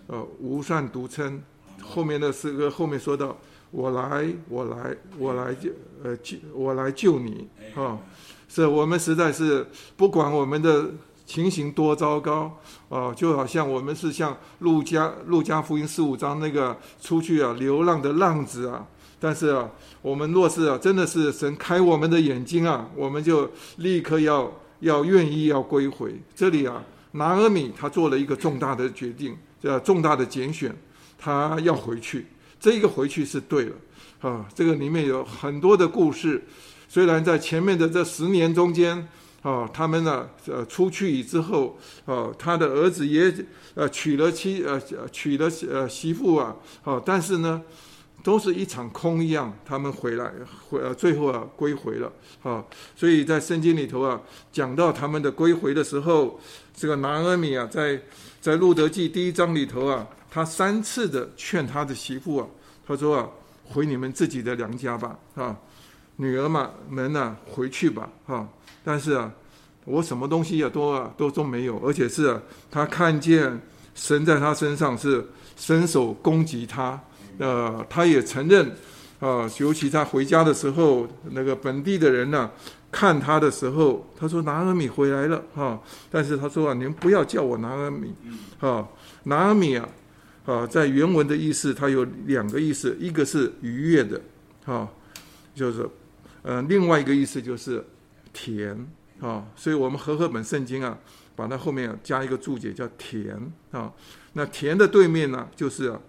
呃，无善独称。后面的诗歌后面说到：“我来，我来，我来救，呃，救我来救你。”啊，是我们实在是不管我们的情形多糟糕，啊，就好像我们是像路加路加福音十五章那个出去啊流浪的浪子啊。但是啊，我们若是啊真的是神开我们的眼睛啊，我们就立刻要要愿意要归回这里啊。拿俄米他做了一个重大的决定，叫重大的拣选，他要回去。这一个回去是对了，啊，这个里面有很多的故事。虽然在前面的这十年中间，啊，他们呢，呃，出去之后，啊，他的儿子也呃娶了妻，呃，娶了呃媳妇啊，啊，但是呢。都是一场空一样，他们回来回呃最后啊归回了啊，所以在圣经里头啊讲到他们的归回的时候，这个拿俄米啊在在路得记第一章里头啊，他三次的劝他的媳妇啊，他说啊回你们自己的娘家吧啊，女儿嘛们呐、回去吧哈，但是啊我什么东西也都啊都都没有，而且是啊他看见神在他身上是伸手攻击他。呃，他也承认，啊、呃，尤其他回家的时候，那个本地的人呢、啊，看他的时候，他说拿阿米回来了，哈、哦，但是他说啊，您不要叫我拿阿米，哈、哦，拿俄米啊，啊、呃，在原文的意思，它有两个意思，一个是愉悦的，哈、哦，就是，呃，另外一个意思就是甜，啊、哦，所以我们和合本圣经啊，把它后面加一个注解叫甜，啊、哦，那甜的对面呢，就是、啊。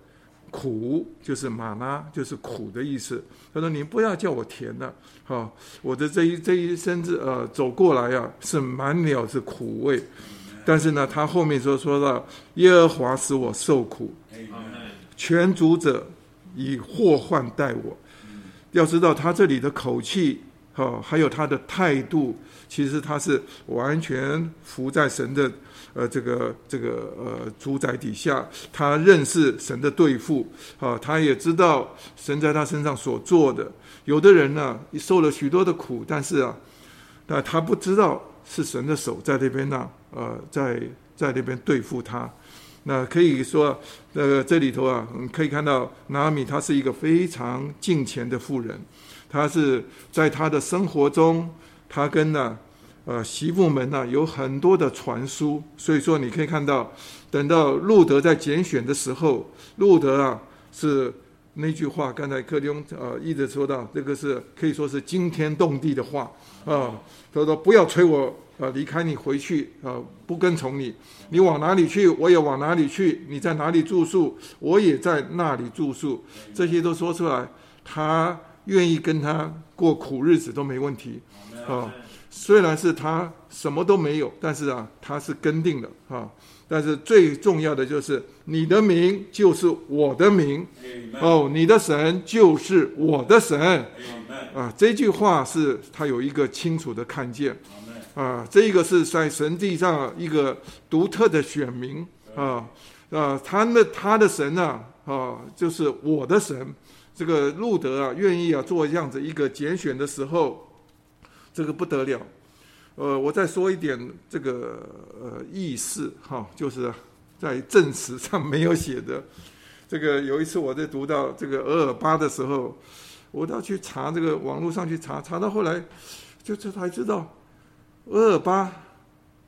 苦就是玛拉，就是苦的意思。他说：“你不要叫我甜的，哈，我的这一这一生子呃走过来啊，是满了是苦味。但是呢，他后面说说到耶和华使我受苦，全主者以祸患待我。要知道他这里的口气，哈，还有他的态度，其实他是完全服在神的。”呃，这个这个呃，主宰底下，他认识神的对付啊，他也知道神在他身上所做的。有的人呢，受了许多的苦，但是啊，那他不知道是神的手在那边呢，呃，在在那边对付他。那可以说，呃，这里头啊，可以看到拿米他是一个非常敬虔的妇人，他是在他的生活中，他跟呢，呃，媳妇们呢有很多的传输，所以说你可以看到，等到路德在拣选的时候，路德啊是。那句话，刚才柯弟兄呃一直说到，这个是可以说是惊天动地的话啊。他说：“不要催我啊，离开你回去啊，不跟从你。你往哪里去，我也往哪里去；你在哪里住宿，我也在那里住宿。这些都说出来，他愿意跟他过苦日子都没问题。啊。虽然是他什么都没有，但是啊，他是跟定了啊。”但是最重要的就是你的名就是我的名。哦，你的神就是我的神。啊，这句话是他有一个清楚的看见。啊，这个是在神地上一个独特的选民。啊，啊，他的他的神呢，啊，就是我的神，这个路德啊，愿意啊做这样子一个拣选的时候，这个不得了。呃，我再说一点这个呃意思哈，就是在证词上没有写的。这个有一次我在读到这个俄尔巴的时候，我都要去查这个网络上去查，查到后来就这才知道，俄尔巴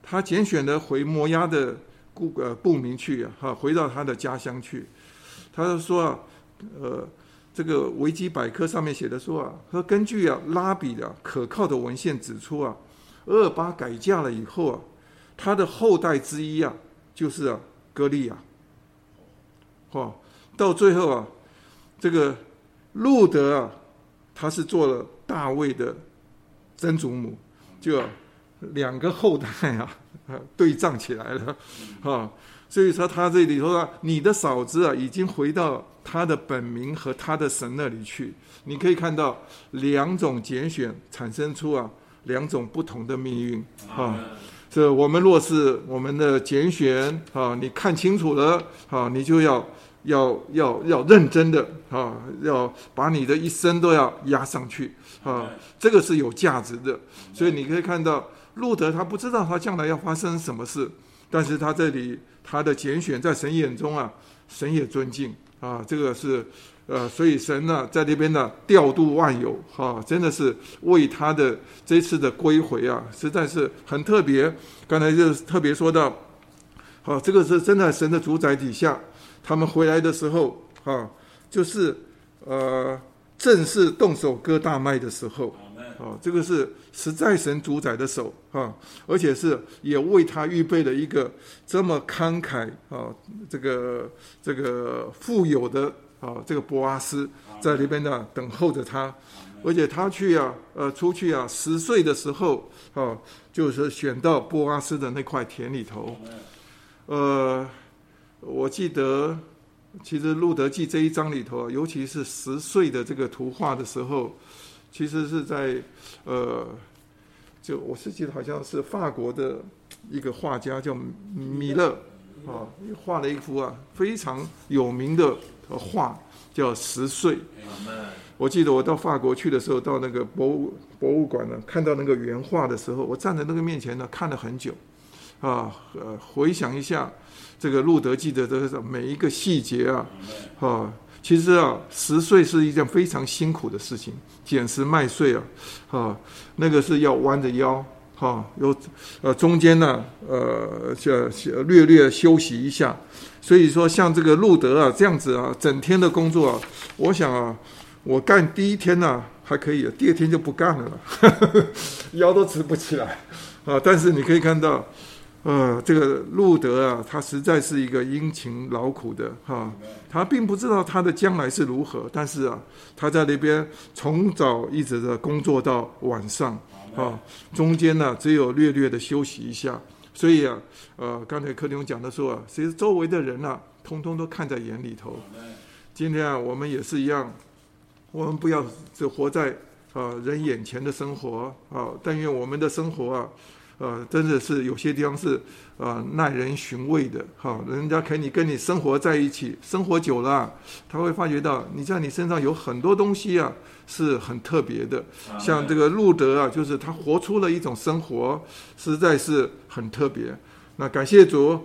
他拣选的回摩押的故呃部民去啊，哈，回到他的家乡去。他就说啊，呃，这个维基百科上面写的说啊，说根据啊拉比的可靠的文献指出啊。厄尔巴改嫁了以后啊，他的后代之一啊，就是啊，歌利亚。哦，到最后啊，这个路德啊，他是做了大卫的曾祖母，就两个后代啊，对仗起来了啊。所以说他这里头啊，你的嫂子啊，已经回到他的本名和他的神那里去。你可以看到两种拣选产生出啊。两种不同的命运啊！这我们若是我们的拣选啊，你看清楚了啊，你就要要要要认真的啊，要把你的一生都要压上去啊，这个是有价值的。所以你可以看到路德他不知道他将来要发生什么事，但是他这里他的拣选在神眼中啊，神也尊敬啊，这个是。呃，所以神呢，在那边呢调度万有，哈，真的是为他的这次的归回啊，实在是很特别。刚才就特别说到，好，这个是真的神的主宰底下，他们回来的时候，哈，就是呃，正式动手割大麦的时候，哦，这个是实在神主宰的手，哈，而且是也为他预备了一个这么慷慨啊，这个这个富有的。啊，这个波阿斯在里边呢等候着他，而且他去啊，呃，出去啊，十岁的时候啊，就是选到波阿斯的那块田里头。呃，我记得，其实路德记这一章里头，尤其是十岁的这个图画的时候，其实是在呃，就我是记得好像是法国的一个画家叫米勒啊，画了一幅啊非常有名的。画叫十岁，我记得我到法国去的时候，到那个博物博物馆呢，看到那个原画的时候，我站在那个面前呢，看了很久，啊，呃，回想一下这个路德记的这个每一个细节啊，啊，其实啊，十岁是一件非常辛苦的事情，捡拾麦穗啊，啊，那个是要弯着腰。哈，有呃中间呢，呃，就略略休息一下。所以说，像这个路德啊，这样子啊，整天的工作啊，我想啊，我干第一天呢、还可以，第二天就不干了，呵 呵腰都直不起来啊。但是你可以看到，呃，这个路德啊，他实在是一个殷勤劳苦的哈，他并不知道他的将来是如何，但是啊，他在那边从早一直的工作到晚上。啊，中间呢只有略略的休息一下，所以啊，呃，刚才柯林讲的说啊，其实周围的人啊，通通都看在眼里头。今天啊，我们也是一样，我们不要只活在啊人眼前的生活啊，但愿我们的生活啊。呃，真的是有些地方是呃耐人寻味的哈，人家可以跟你生活在一起，生活久了，他会发觉到你在你身上有很多东西啊是很特别的，像这个路德啊，就是他活出了一种生活，实在是很特别。那感谢主，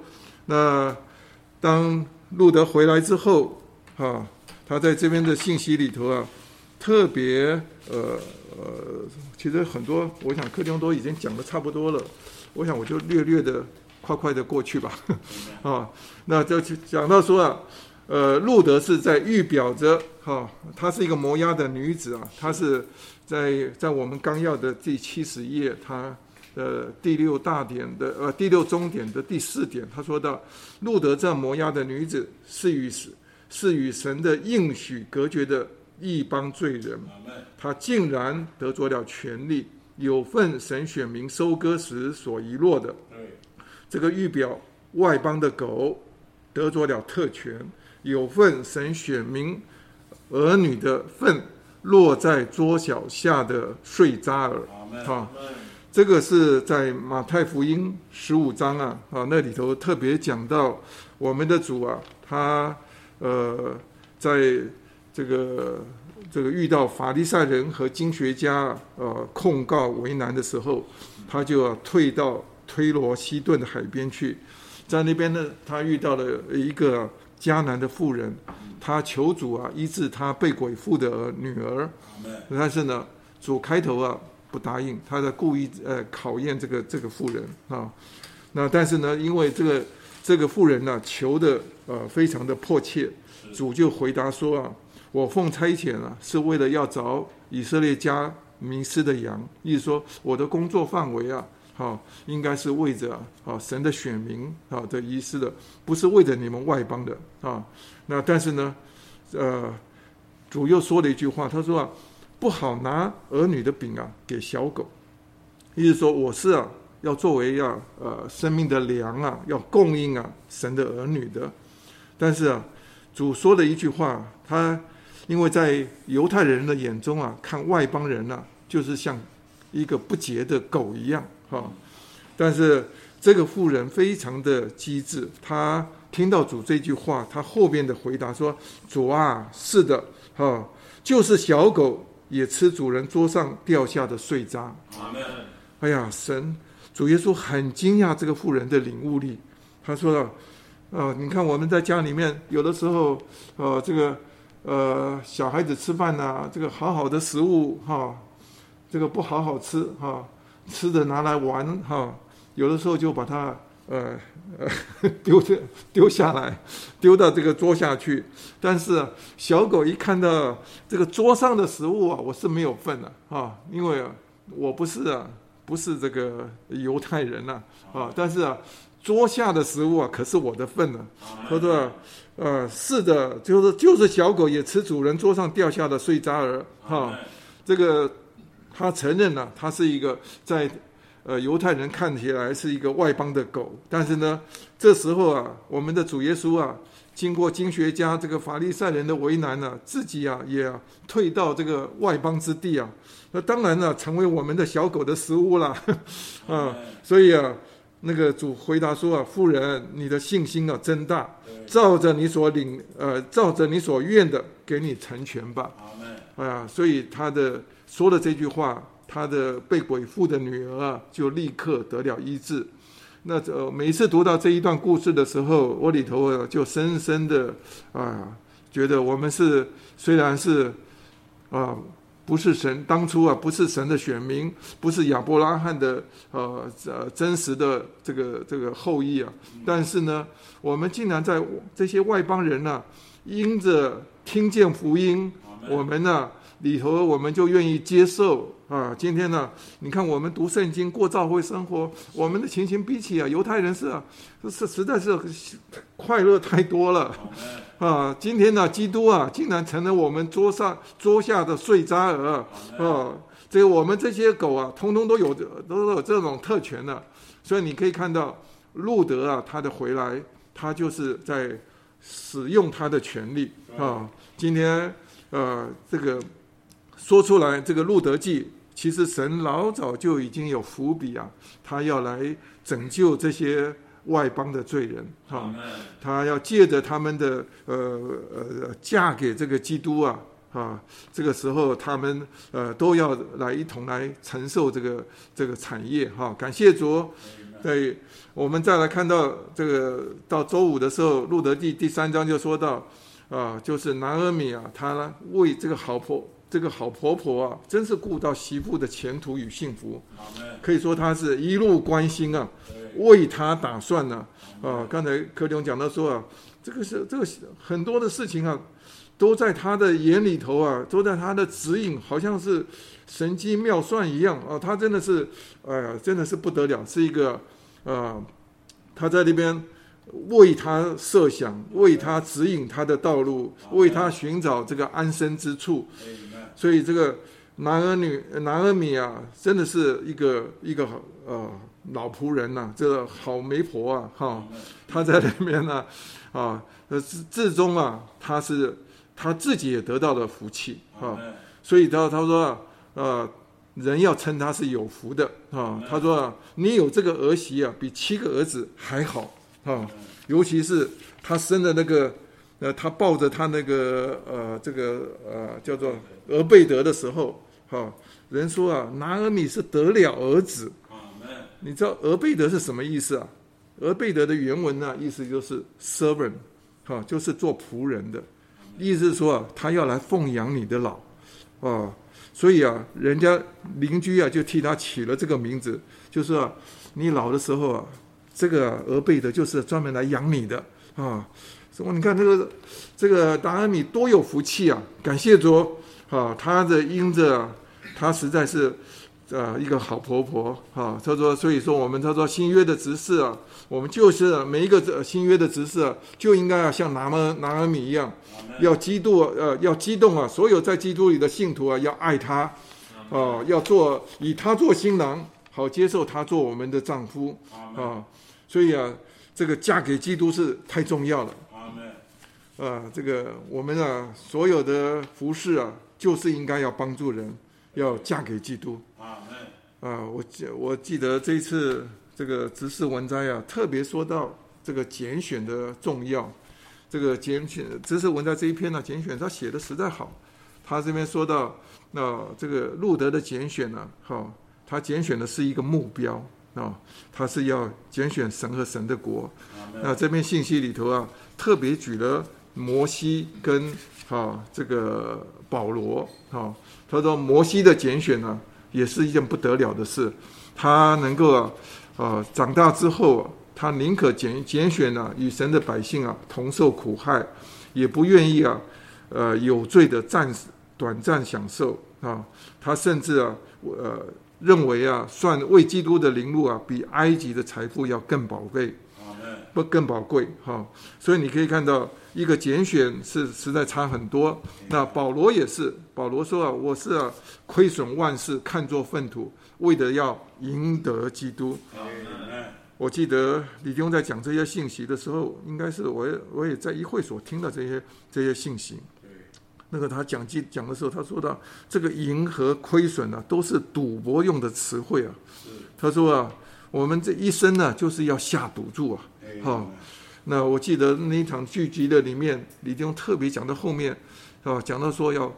那当路德回来之后，哈，他在这边的信息里头啊，特别呃呃，其实很多，我想柯丁都已经讲的差不多了，我想我就略略的快快的过去吧，啊，那就讲到说啊，呃，路德是在预表着哈，她是一个摩押的女子啊，她是在在我们纲要的第七十页，她。的，第六大点的呃，第六中点的第四点，他说到，路德这摩押的女子是与是与神的应许隔绝的异邦罪人，他竟然得着了权利，有份神选民收割时所遗落的。这个预表外邦的狗得着了特权，有份神选民儿女的份落在桌脚下的碎渣儿，啊。这个是在马太福音十五章啊啊，那里头特别讲到我们的主啊，他呃在这个这个遇到法利赛人和经学家呃控告为难的时候，他就要退到推罗西顿的海边去，在那边呢，他遇到了一个迦南的妇人，他求主啊医治他被鬼附的女儿，但是呢，主开头啊。不答应，他在故意呃考验这个这个妇人啊。那但是呢，因为这个这个妇人呢、啊、求的呃非常的迫切，主就回答说啊，我奉差遣啊，是为了要找以色列家迷失的羊。意思说，我的工作范围啊，好、应该是为着啊神的选民啊的遗失的，不是为着你们外邦的啊。那但是呢，呃，主又说了一句话，他说啊。不好拿儿女的饼啊给小狗，意思说我是啊要作为要呃生命的粮啊，要供应啊神的儿女的。但是啊，主说了一句话，他因为在犹太人的眼中啊，看外邦人啊就是像一个不洁的狗一样哈。但是这个妇人非常的机智，他听到主这句话，他后边的回答说：“主啊，是的，哈，就是小狗。”也吃主人桌上掉下的碎渣。阿门。哎呀，神主耶稣很惊讶这个妇人的领悟力。他说了：“呃，你看我们在家里面，有的时候，呃，这个呃小孩子吃饭呐、啊，这个好好的食物哈，这个不好好吃哈，吃的拿来玩哈，有的时候就把它。”呃呃，丢这丢下来，丢到这个桌下去。但是啊，小狗一看到这个桌上的食物啊，我是没有份的啊，因为啊，我不是啊，不是这个犹太人呐啊。但是啊，桌下的食物啊，可是我的份呢。他说，呃，是的，就是就是小狗也吃主人桌上掉下的碎渣儿哈。这个他承认了，他是一个在。呃，犹太人看起来是一个外邦的狗，但是呢，这时候啊，我们的主耶稣啊，经过经学家这个法利赛人的为难呢、啊，自己啊也啊退到这个外邦之地啊，那当然了，成为我们的小狗的食物了，啊，所以啊，那个主回答说啊，妇人，你的信心啊真大，照着你所领呃，照着你所愿的，给你成全吧，啊，所以他的说的这句话。他的被鬼附的女儿啊，就立刻得了医治。那呃，每一次读到这一段故事的时候，我里头啊，就深深的啊，觉得我们是虽然是啊，不是神当初啊，不是神的选民，不是亚伯拉罕的呃呃真实的这个这个后裔啊，但是呢，我们竟然在这些外邦人呢、啊，因着听见福音，我们呢、啊。里头我们就愿意接受啊！今天呢，你看我们读圣经过教会生活，我们的情形比起啊犹太人是啊，是实在是快乐太多了啊！今天呢，基督啊，竟然成了我们桌上桌下的碎渣儿啊！这个我们这些狗啊，通通都有都有这种特权的，所以你可以看到路德啊，他的回来，他就是在使用他的权利啊！今天呃，这个。说出来，这个路德记，其实神老早就已经有伏笔啊，他要来拯救这些外邦的罪人啊，他要借着他们的呃呃嫁给这个基督啊啊，这个时候他们呃都要来一同来承受这个这个产业哈，感谢主，对，我们再来看到这个到周五的时候，路德记第三章就说到，啊，就是南阿米啊，她呢为这个好婆这个好婆婆啊，真是顾到媳妇的前途与幸福，可以说她是一路关心啊，为他打算呢，啊，刚才柯弟兄讲到说啊，这个是这个很多的事情啊。都在他的眼里头啊，都在他的指引，好像是神机妙算一样啊！他真的是，哎呀，真的是不得了，是一个，啊，他在那边为他设想，为他指引他的道路，为他寻找这个安身之处。所以这个男儿女男儿米啊，真的是一个一个呃老仆人呐、啊，这个好媒婆啊，哈，他在里面呢，啊，呃，至至终啊，他是。他自己也得到了福气啊，所以他他说啊，呃，人要称他是有福的啊。他说啊，你有这个儿媳啊，比七个儿子还好啊。尤其是他生的那个，呃，他抱着他那个呃，这个呃，叫做俄贝德的时候，哈，人说啊，拿俄米是得了儿子。你知道俄贝德是什么意思啊？俄贝德的原文呢，意思就是 servant，哈，就是做仆人的。意思是说啊，他要来奉养你的老，啊，所以啊，人家邻居啊就替他起了这个名字，就是啊，你老的时候啊，这个俄贝德就是专门来养你的啊。什么？你看这个这个拿俄米多有福气啊！感谢主啊，他的因着啊，他实在是。啊，一个好婆婆啊，他说，所以说我们他说新约的执事啊，我们就是每一个新约的执事啊，就应该要像拿俄拿阿米一样，要基督呃要激动啊，所有在基督里的信徒啊，要爱他，啊，要做以他做新郎，好接受他做我们的丈夫啊，所以啊，这个嫁给基督是太重要了。啊，这个我们啊，所有的服饰啊，就是应该要帮助人，要嫁给基督。啊，我记我记得这一次这个执事文摘啊，特别说到这个拣选的重要。这个拣选执事文摘这一篇呢、啊，拣选他写的实在好。他这边说到，那这个路德的拣选呢，好，他拣选的是一个目标啊，他是要拣选神和神的国。那这篇信息里头啊，特别举了摩西跟啊这个保罗啊，他说摩西的拣选呢。也是一件不得了的事，他能够啊，啊长大之后啊，他宁可拣拣选呢、啊，与神的百姓啊同受苦害，也不愿意啊，呃有罪的暂时短暂享受啊，他甚至啊，呃认为啊，算为基督的灵路啊，比埃及的财富要更宝贵，不更宝贵哈，所以你可以看到。一个拣选是实在差很多。那保罗也是，保罗说啊，我是啊，亏损万事，看作粪土，为的要赢得基督。我记得李弟兄在讲这些信息的时候，应该是我也我也在一会所听到这些这些信息。那个他讲记讲的时候，他说到这个赢和亏损啊，都是赌博用的词汇啊。他说啊，我们这一生呢，就是要下赌注啊，哈。那我记得那一场剧集的里面，李弟兄特别讲到后面，啊，讲到说要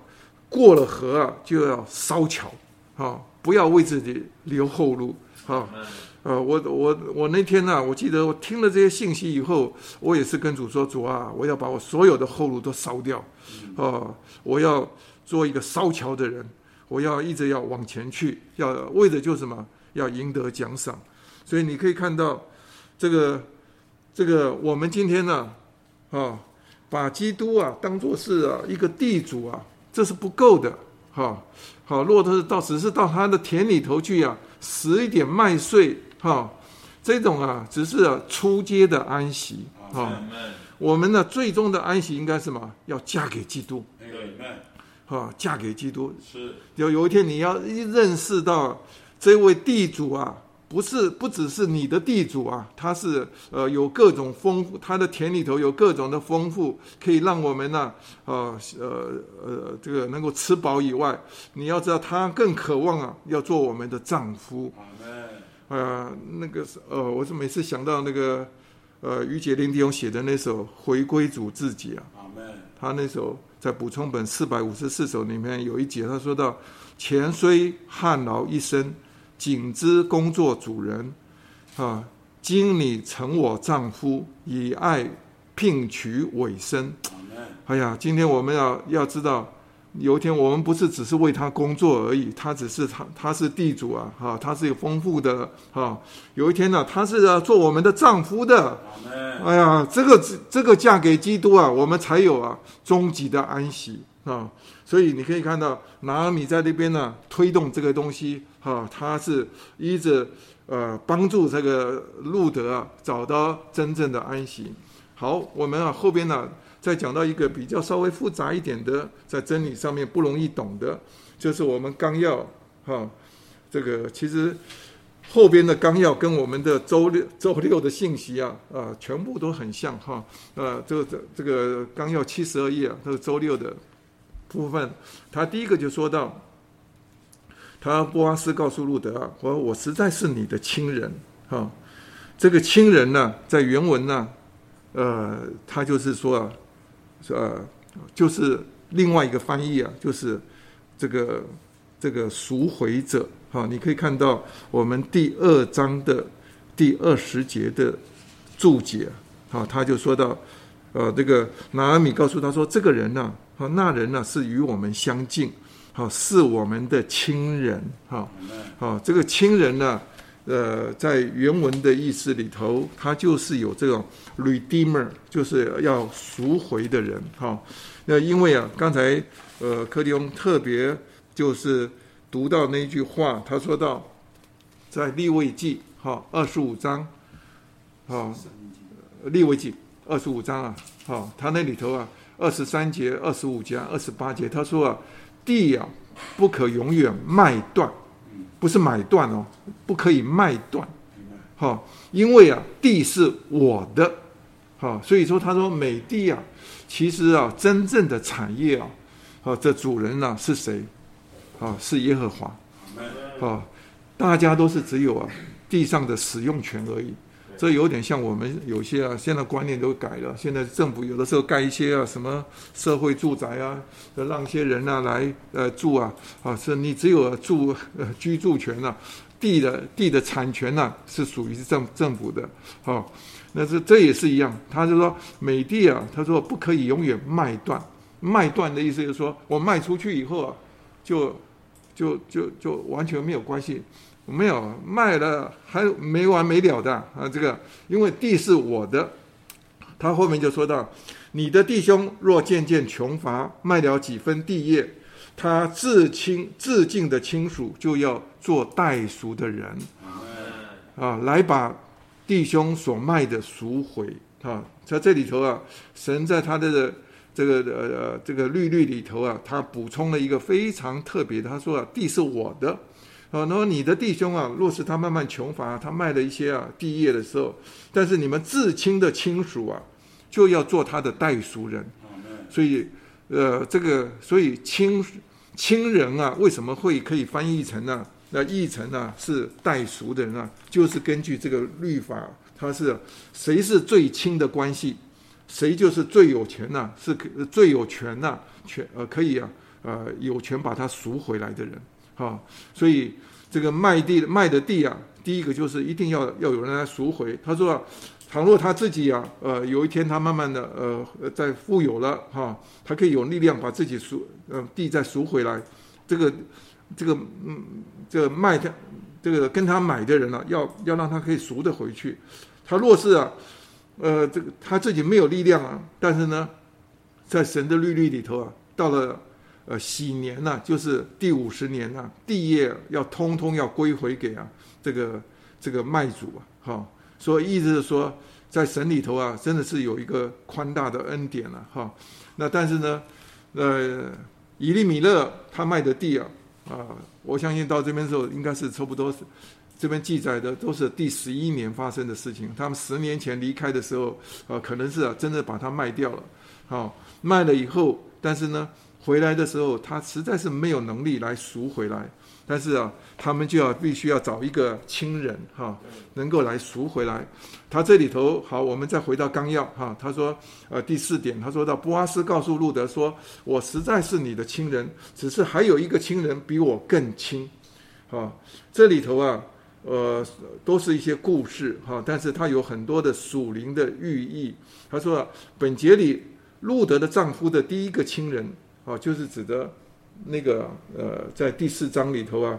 过了河啊，就要烧桥，啊，不要为自己留后路，啊，呃，我我我那天呢、啊，我记得我听了这些信息以后，我也是跟主说，主啊，我要把我所有的后路都烧掉，啊，我要做一个烧桥的人，我要一直要往前去，要为的就是什么？要赢得奖赏，所以你可以看到这个。这个我们今天呢，啊，把基督啊当做是啊一个地主啊，这是不够的，哈，好，如果他是到只是到他的田里头去啊，拾一点麦穗，哈，这种啊只是啊初阶的安息，哈，我们呢最终的安息应该是什么？要嫁给基督，哈，嫁给基督，是，有有一天你要一认识到这位地主啊。不是，不只是你的地主啊，他是呃有各种丰富，他的田里头有各种的丰富，可以让我们呢，啊呃呃这个能够吃饱以外，你要知道他更渴望啊，要做我们的丈夫。呃，那个呃，我是每次想到那个呃于杰林弟兄写的那首《回归主自己》啊，他那首在补充本四百五十四首里面有一节，他说到：钱虽汗劳一生。仅知工作主人，啊，今你成我丈夫，以爱聘娶委身。哎呀，今天我们要要知道。有一天，我们不是只是为他工作而已，他只是他，他是地主啊，哈，他是有丰富的哈。有一天呢，他是要做我们的丈夫的。哎呀，这个这个嫁给基督啊，我们才有啊终极的安息啊。所以你可以看到，拿俄米在那边呢推动这个东西哈，他是依着呃帮助这个路德啊找到真正的安息。好，我们啊后边呢。再讲到一个比较稍微复杂一点的，在真理上面不容易懂的，就是我们纲要哈，这个其实后边的纲要跟我们的周六周六的信息啊啊，全部都很像哈。呃，这个这这个纲要七十二页啊，这个周六的部分，他第一个就说到，他波阿斯告诉路德啊，我说我实在是你的亲人哈。这个亲人呢，在原文呢，呃，他就是说啊。呃，就是另外一个翻译啊，就是这个这个赎回者。哈，你可以看到我们第二章的第二十节的注解。好，他就说到，呃，这个拿俄米告诉他说，这个人呢，啊，那人呢是与我们相近，好，是我们的亲人。好，好，这个亲人呢。呃，在原文的意思里头，他就是有这种 redeemer，就是要赎回的人。哈，那因为啊，刚才呃，柯迪翁特别就是读到那句话，他说到在利未记哈二十五章，哈，利未记二十五章啊，哈，他那里头啊，二十三节、二十五节、二十八节，他说啊，地啊不可永远卖断。不是买断哦，不可以卖断，哈，因为啊，地是我的，哈，所以说他说美地啊，其实啊，真正的产业啊，啊，这主人呢是谁？啊，是耶和华，啊，大家都是只有啊地上的使用权而已。这有点像我们有些啊，现在观念都改了。现在政府有的时候盖一些啊什么社会住宅啊，让一些人啊来呃住啊啊，是你只有住呃居住权呐、啊，地的地的产权呐、啊、是属于政政府的。好、那这这也是一样。他就说美地啊，他说不可以永远卖断。卖断的意思就是说我卖出去以后啊，就就就就完全没有关系。没有卖了，还没完没了的啊！这个因为地是我的，他后面就说到：你的弟兄若渐渐穷乏，卖了几分地业，他至亲至近的亲属就要做代赎的人，啊，来把弟兄所卖的赎回啊！在这里头啊，神在他的这个呃呃这个律律里头啊，他补充了一个非常特别，他说啊，地是我的。啊，然后你的弟兄啊，若是他慢慢穷乏，他卖了一些啊地业的时候，但是你们至亲的亲属啊，就要做他的代赎人。所以，呃，这个所以亲亲人啊，为什么会可以翻译成呢、啊？那译成呢、啊、是代赎的人啊，就是根据这个律法，他是谁是最亲的关系，谁就是最有钱呐、啊，是最有权呐、啊，权呃可以啊，呃有权把他赎回来的人。好，所以这个卖地卖的地啊，第一个就是一定要要有人来赎回。他说，倘若他自己啊，呃，有一天他慢慢的呃在富有了哈，他可以有力量把自己赎呃地再赎回来。这个这个嗯，这个卖他这个跟他买的人啊，要要让他可以赎得回去。他若是啊，呃，这个他自己没有力量啊，但是呢，在神的律例里头啊，到了。呃，禧年呐、就是第五十年呐、啊，地业要通通要归回给啊这个这个卖主啊，哈、所以意思是说，在神里头啊，真的是有一个宽大的恩典了、啊，哈、那但是呢，呃，以利米勒他卖的地啊，啊，我相信到这边的时候应该是差不多是，这边记载的都是第十一年发生的事情。他们十年前离开的时候，啊，可能是啊，真的把它卖掉了，好、卖了以后，但是呢。回来的时候，他实在是没有能力来赎回来，但是啊，他们就要必须要找一个亲人哈，能够来赎回来。他这里头好，我们再回到纲要哈，他说呃第四点，他说到波阿斯告诉路德说，我实在是你的亲人，只是还有一个亲人比我更亲，哈，这里头啊，呃，都是一些故事哈，但是它有很多的属灵的寓意。他说，本节里路德的丈夫的第一个亲人啊，就是指的那个呃，在第四章里头啊，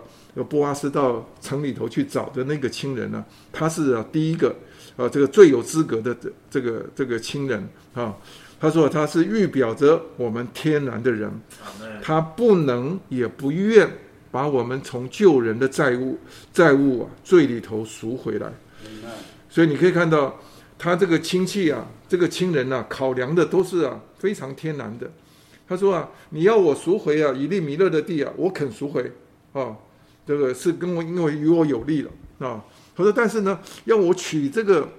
波阿斯到城里头去找的那个亲人呢，他是啊第一个啊，这个最有资格的这这个这个亲人啊。他说他是预表着我们天然的人，他不能也不愿。把我们从旧人的债务、债务啊、罪里头赎回来，所以你可以看到，他这个亲戚啊，这个亲人啊，考量的都是啊非常天然的。他说啊，你要我赎回啊以利米勒的地啊，我肯赎回啊，这个是跟我因为与我有利了啊。他说，但是呢，要我取这个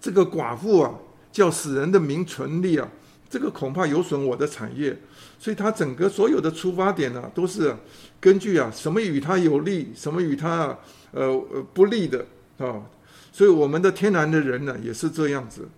这个寡妇啊，叫死人的名存利啊，这个恐怕有损我的产业。所以他整个所有的出发点呢、都是根据啊什么与他有利，什么与他呃呃不利的啊。所以我们的天然的人呢，也是这样子。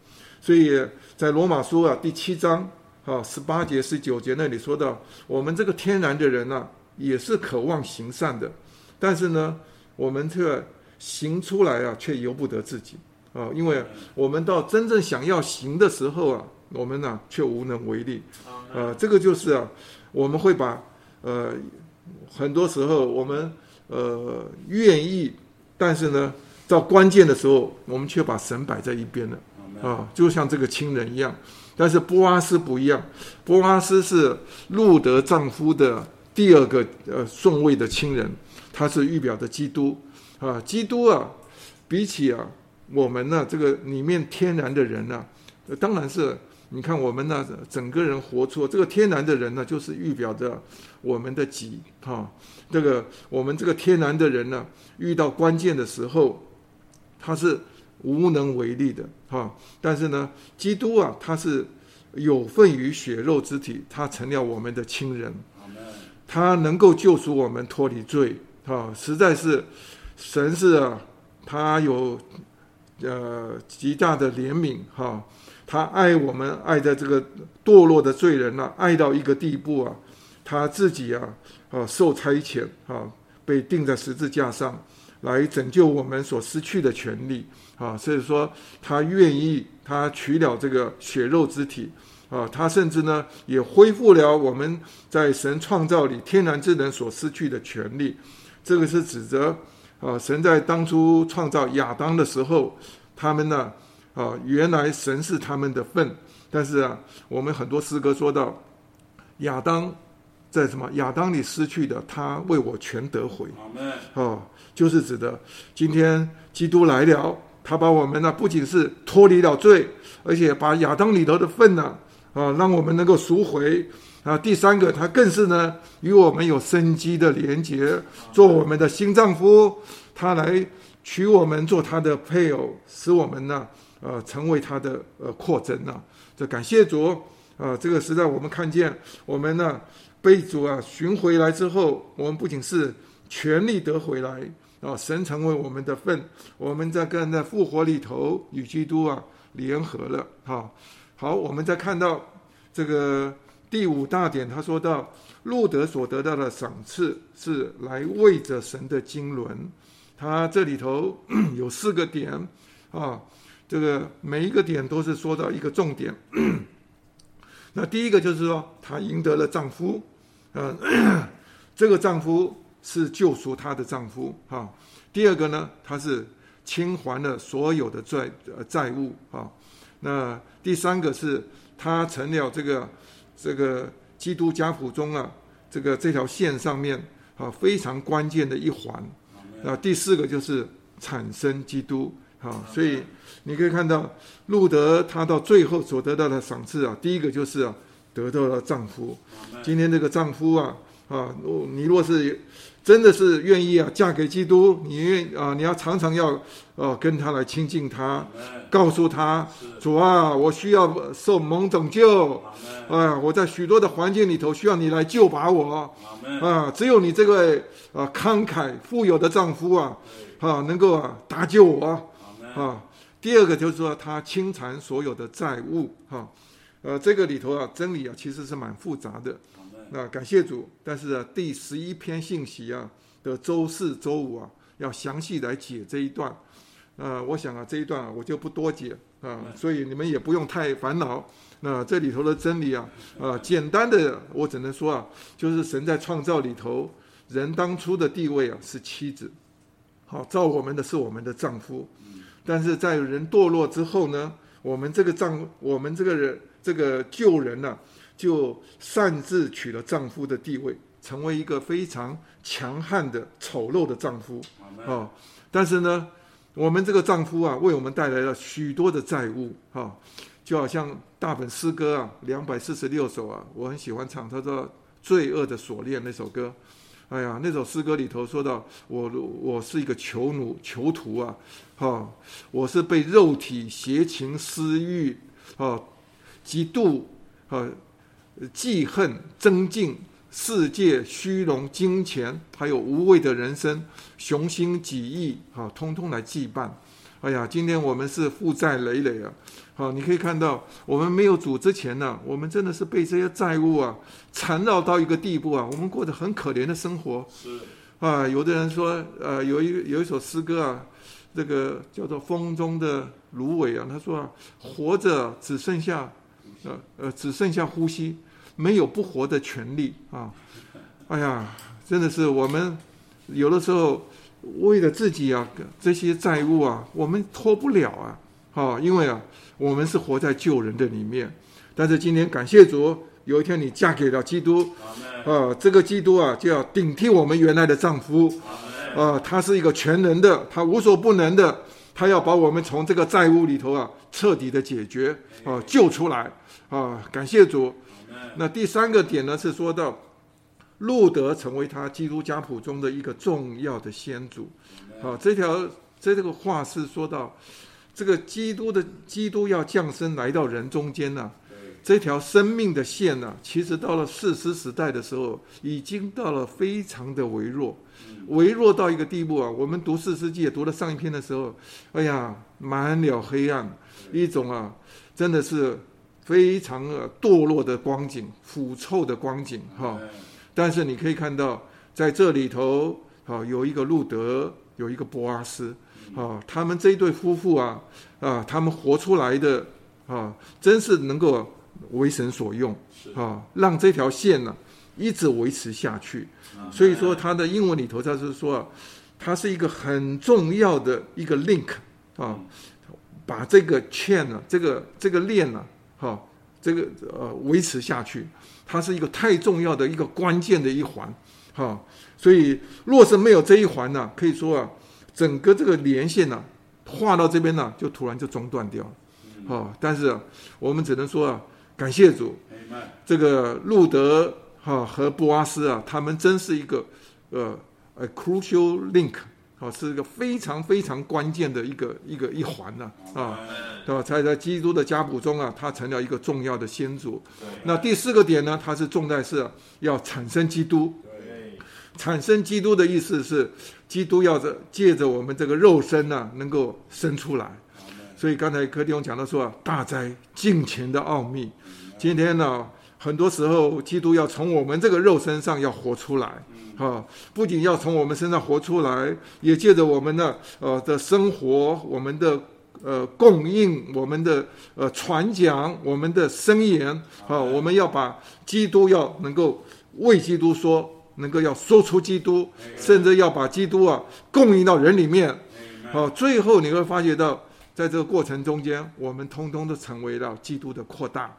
所以在罗马书啊第七章啊十八节十九节那里说到，我们这个天然的人呢、啊，也是渴望行善的，但是呢，我们却行出来啊，却由不得自己啊，因为我们到真正想要行的时候啊，我们呢却无能为力。呃，这个就是啊，我们会把呃，很多时候我们呃愿意，但是呢，到关键的时候，我们却把神摆在一边了啊，就像这个亲人一样。但是波阿斯不一样，波阿斯是路德丈夫的第二个呃顺位的亲人，他是预表的基督啊，基督啊，比起啊我们呢这个里面天然的人呢，当然是。你看我们呢，整个人活出这个天然的人呢，就是预表着我们的己哈。这个我们这个天然的人呢，遇到关键的时候，他是无能为力的哈。但是呢，基督啊，他是有份于血肉之体，他成了我们的亲人，他能够救赎我们脱离罪哈。实在是神是啊，他有呃极大的怜悯哈。他爱我们，爱在这个堕落的罪人啊，爱到一个地步啊，他自己啊，啊受差遣啊，被钉在十字架上，来拯救我们所失去的权利啊。所以说，他愿意，他取了这个血肉之体啊，他甚至呢，也恢复了我们在神创造里天然之人所失去的权利。这个是指责啊，神在当初创造亚当的时候，他们呢。啊，原来神是他们的份，但是啊，我们很多诗歌说到亚当在什么？亚当里失去的，他为我全得回。哦，就是指的今天基督来了，他把我们呢不仅是脱离了罪，而且把亚当里头的份呢啊，让我们能够赎回啊。第三个，他更是呢与我们有生机的连结，做我们的新丈夫，他来娶我们做他的配偶，使我们呢。呃，成为他的呃扩增啊，这感谢主啊！这个时代我们看见，我们呢被主啊寻回来之后，我们不仅是权利得回来啊，神成为我们的份，我们在跟在复活里头与基督啊联合了。哈，好，我们再看到这个第五大点，他说到路德所得到的赏赐是来为着神的经纶，他这里头 有四个点啊。这个每一个点都是说到一个重点。那第一个就是说，她赢得了丈夫，嗯，这个丈夫是救赎她的丈夫，哈。第二个呢，她是清还了所有的债呃债务，哈。那第三个是她成了这个这个基督家谱中啊，这个这条线上面啊非常关键的一环。那第四个就是产生基督。好，所以你可以看到路德他到最后所得到的赏赐啊，第一个就是啊得到了丈夫。今天这个丈夫啊啊，你若是真的是愿意啊嫁给基督，你愿啊你要常常要啊跟他来亲近他，告诉他主啊，我需要受蒙拯救啊，我在许多的环境里头需要你来救拔我啊，只有你这个啊慷慨富有的丈夫啊啊能够啊搭救我。啊，第二个就是说他清偿所有的债务，哈，呃，这个里头啊，真理啊其实是蛮复杂的。那感谢主，但是啊，第十一篇信息啊的周四周五啊，要详细来解这一段。呃，我想啊，这一段啊，我就不多解啊，所以你们也不用太烦恼。那这里头的真理啊，啊，简单的我只能说啊，就是神在创造里头，人当初的地位啊是妻子，好，造我们的是我们的丈夫，但是在人堕落之后呢，我们这个丈，我们这个人这个旧人呢、啊，就擅自取了丈夫的地位，成为一个非常强悍的丑陋的丈夫，啊，但是呢，我们这个丈夫啊，为我们带来了许多的债务，哈。就好像大本诗歌啊，两百四十六首啊，我很喜欢唱。他说《罪恶的锁链》那首歌，哎呀，那首诗歌里头说到我，我是一个囚奴、囚徒啊，哈，我是被肉体邪情私欲啊，嫉妒啊，记恨、增进、世界虚荣、金钱，还有无谓的人生、雄心己意啊，通通来祭拜。哎呀，今天我们是负债累累啊！好，你可以看到，我们没有主之前呢，我们真的是被这些债务啊缠绕到一个地步啊，我们过得很可怜的生活。是啊，有的人说，呃，有一有一首诗歌啊，这个叫做《风中的芦苇》啊，他说啊，活着只剩下，呃呃，只剩下呼吸，没有不活的权利啊！哎呀，真的是我们有的时候。为了自己啊，这些债务啊，我们脱不了啊，啊，因为啊，我们是活在救人的里面。但是今天感谢主，有一天你嫁给了基督，啊，这个基督啊，就要顶替我们原来的丈夫，啊，他是一个全能的，他无所不能的，他要把我们从这个债务里头啊，彻底的解决，啊，救出来，啊，感谢主。那第三个点呢，是说到。路德成为他基督家谱中的一个重要的先祖，好，这条这这个话是说到，这个基督的基督要降生来到人中间呢、啊，这条生命的线呢、啊，其实到了四师时代的时候，已经到了非常的微弱，微弱到一个地步啊。我们读四世纪也读了上一篇的时候，哎呀，满了黑暗，一种啊，真的是非常呃堕落的光景，腐臭的光景，哈。但是你可以看到，在这里头，啊，有一个路德，有一个博阿斯，啊，他们这一对夫妇啊，啊，他们活出来的，啊，真是能够为神所用，啊，让这条线呢、啊、一直维持下去。所以说，他的英文里头，他是说，他是一个很重要的一个 link，啊，把这个 chain 呢，这个这个链呢，哈，这个呃维持下去。它是一个太重要的一个关键的一环，哈，所以若是没有这一环呢，可以说啊，整个这个连线呢，画到这边呢，就突然就中断掉了，哈。但是我们只能说啊，感谢主，这个路德哈和布阿斯啊，他们真是一个呃呃 crucial link。好，是一个非常非常关键的一个一个一环呢，啊，对吧？才在基督的家谱中啊，他成了一个重要的先祖。那第四个点呢，它是重在是要产生基督。产生基督的意思是，基督要着借着我们这个肉身呢，能够生出来。所以刚才柯弟兄讲到说啊，大灾敬虔的奥秘。今天呢，很多时候基督要从我们这个肉身上要活出来。啊，不仅要从我们身上活出来，也借着我们的呃的生活，我们的呃供应，我们的呃传讲，我们的声言啊，我们要把基督要能够为基督说，能够要说出基督，甚至要把基督啊供应到人里面。好，最后你会发觉到。在这个过程中间，我们通通都成为了基督的扩大，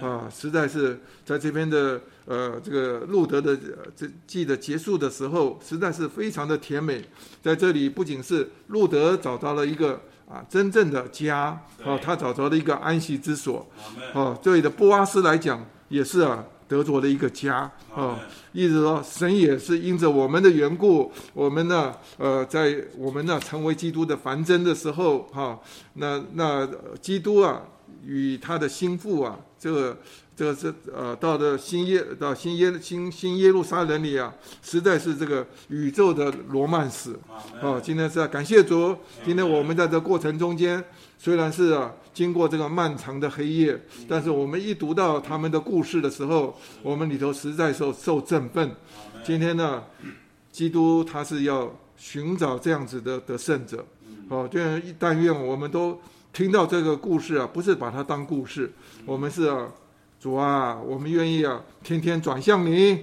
啊，实在是在这边的呃这个路德的这记的结束的时候，实在是非常的甜美。在这里，不仅是路德找到了一个啊真正的家，啊，他找到了一个安息之所，啊，对的波阿斯来讲也是啊。得着了一个家啊，意思说神也是因着我们的缘故，我们呢，呃，在我们呢成为基督的繁真的时候，哈，那那基督啊与他的心腹啊，这个这个是呃，到的新耶到新耶新新耶路撒冷里啊，实在是这个宇宙的罗曼史啊。今天是感谢主，今天我们在这过程中间。虽然是啊，经过这个漫长的黑夜，但是我们一读到他们的故事的时候，我们里头实在受受振奋。今天呢，基督他是要寻找这样子的得胜者。哦，这样但愿我们都听到这个故事啊，不是把它当故事，我们是啊，主啊，我们愿意啊，天天转向你。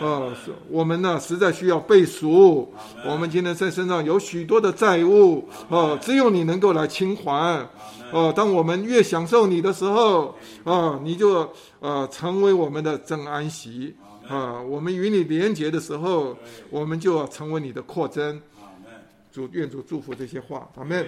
哦，我们呢实在需要背赎。我们今天在身上有许多的债务，哦，只有你能够来清还。哦，当我们越享受你的时候，啊，你就呃成为我们的真安息。啊，我们与你连结的时候，我们就要成为你的扩增。主愿主祝福这些话，阿门。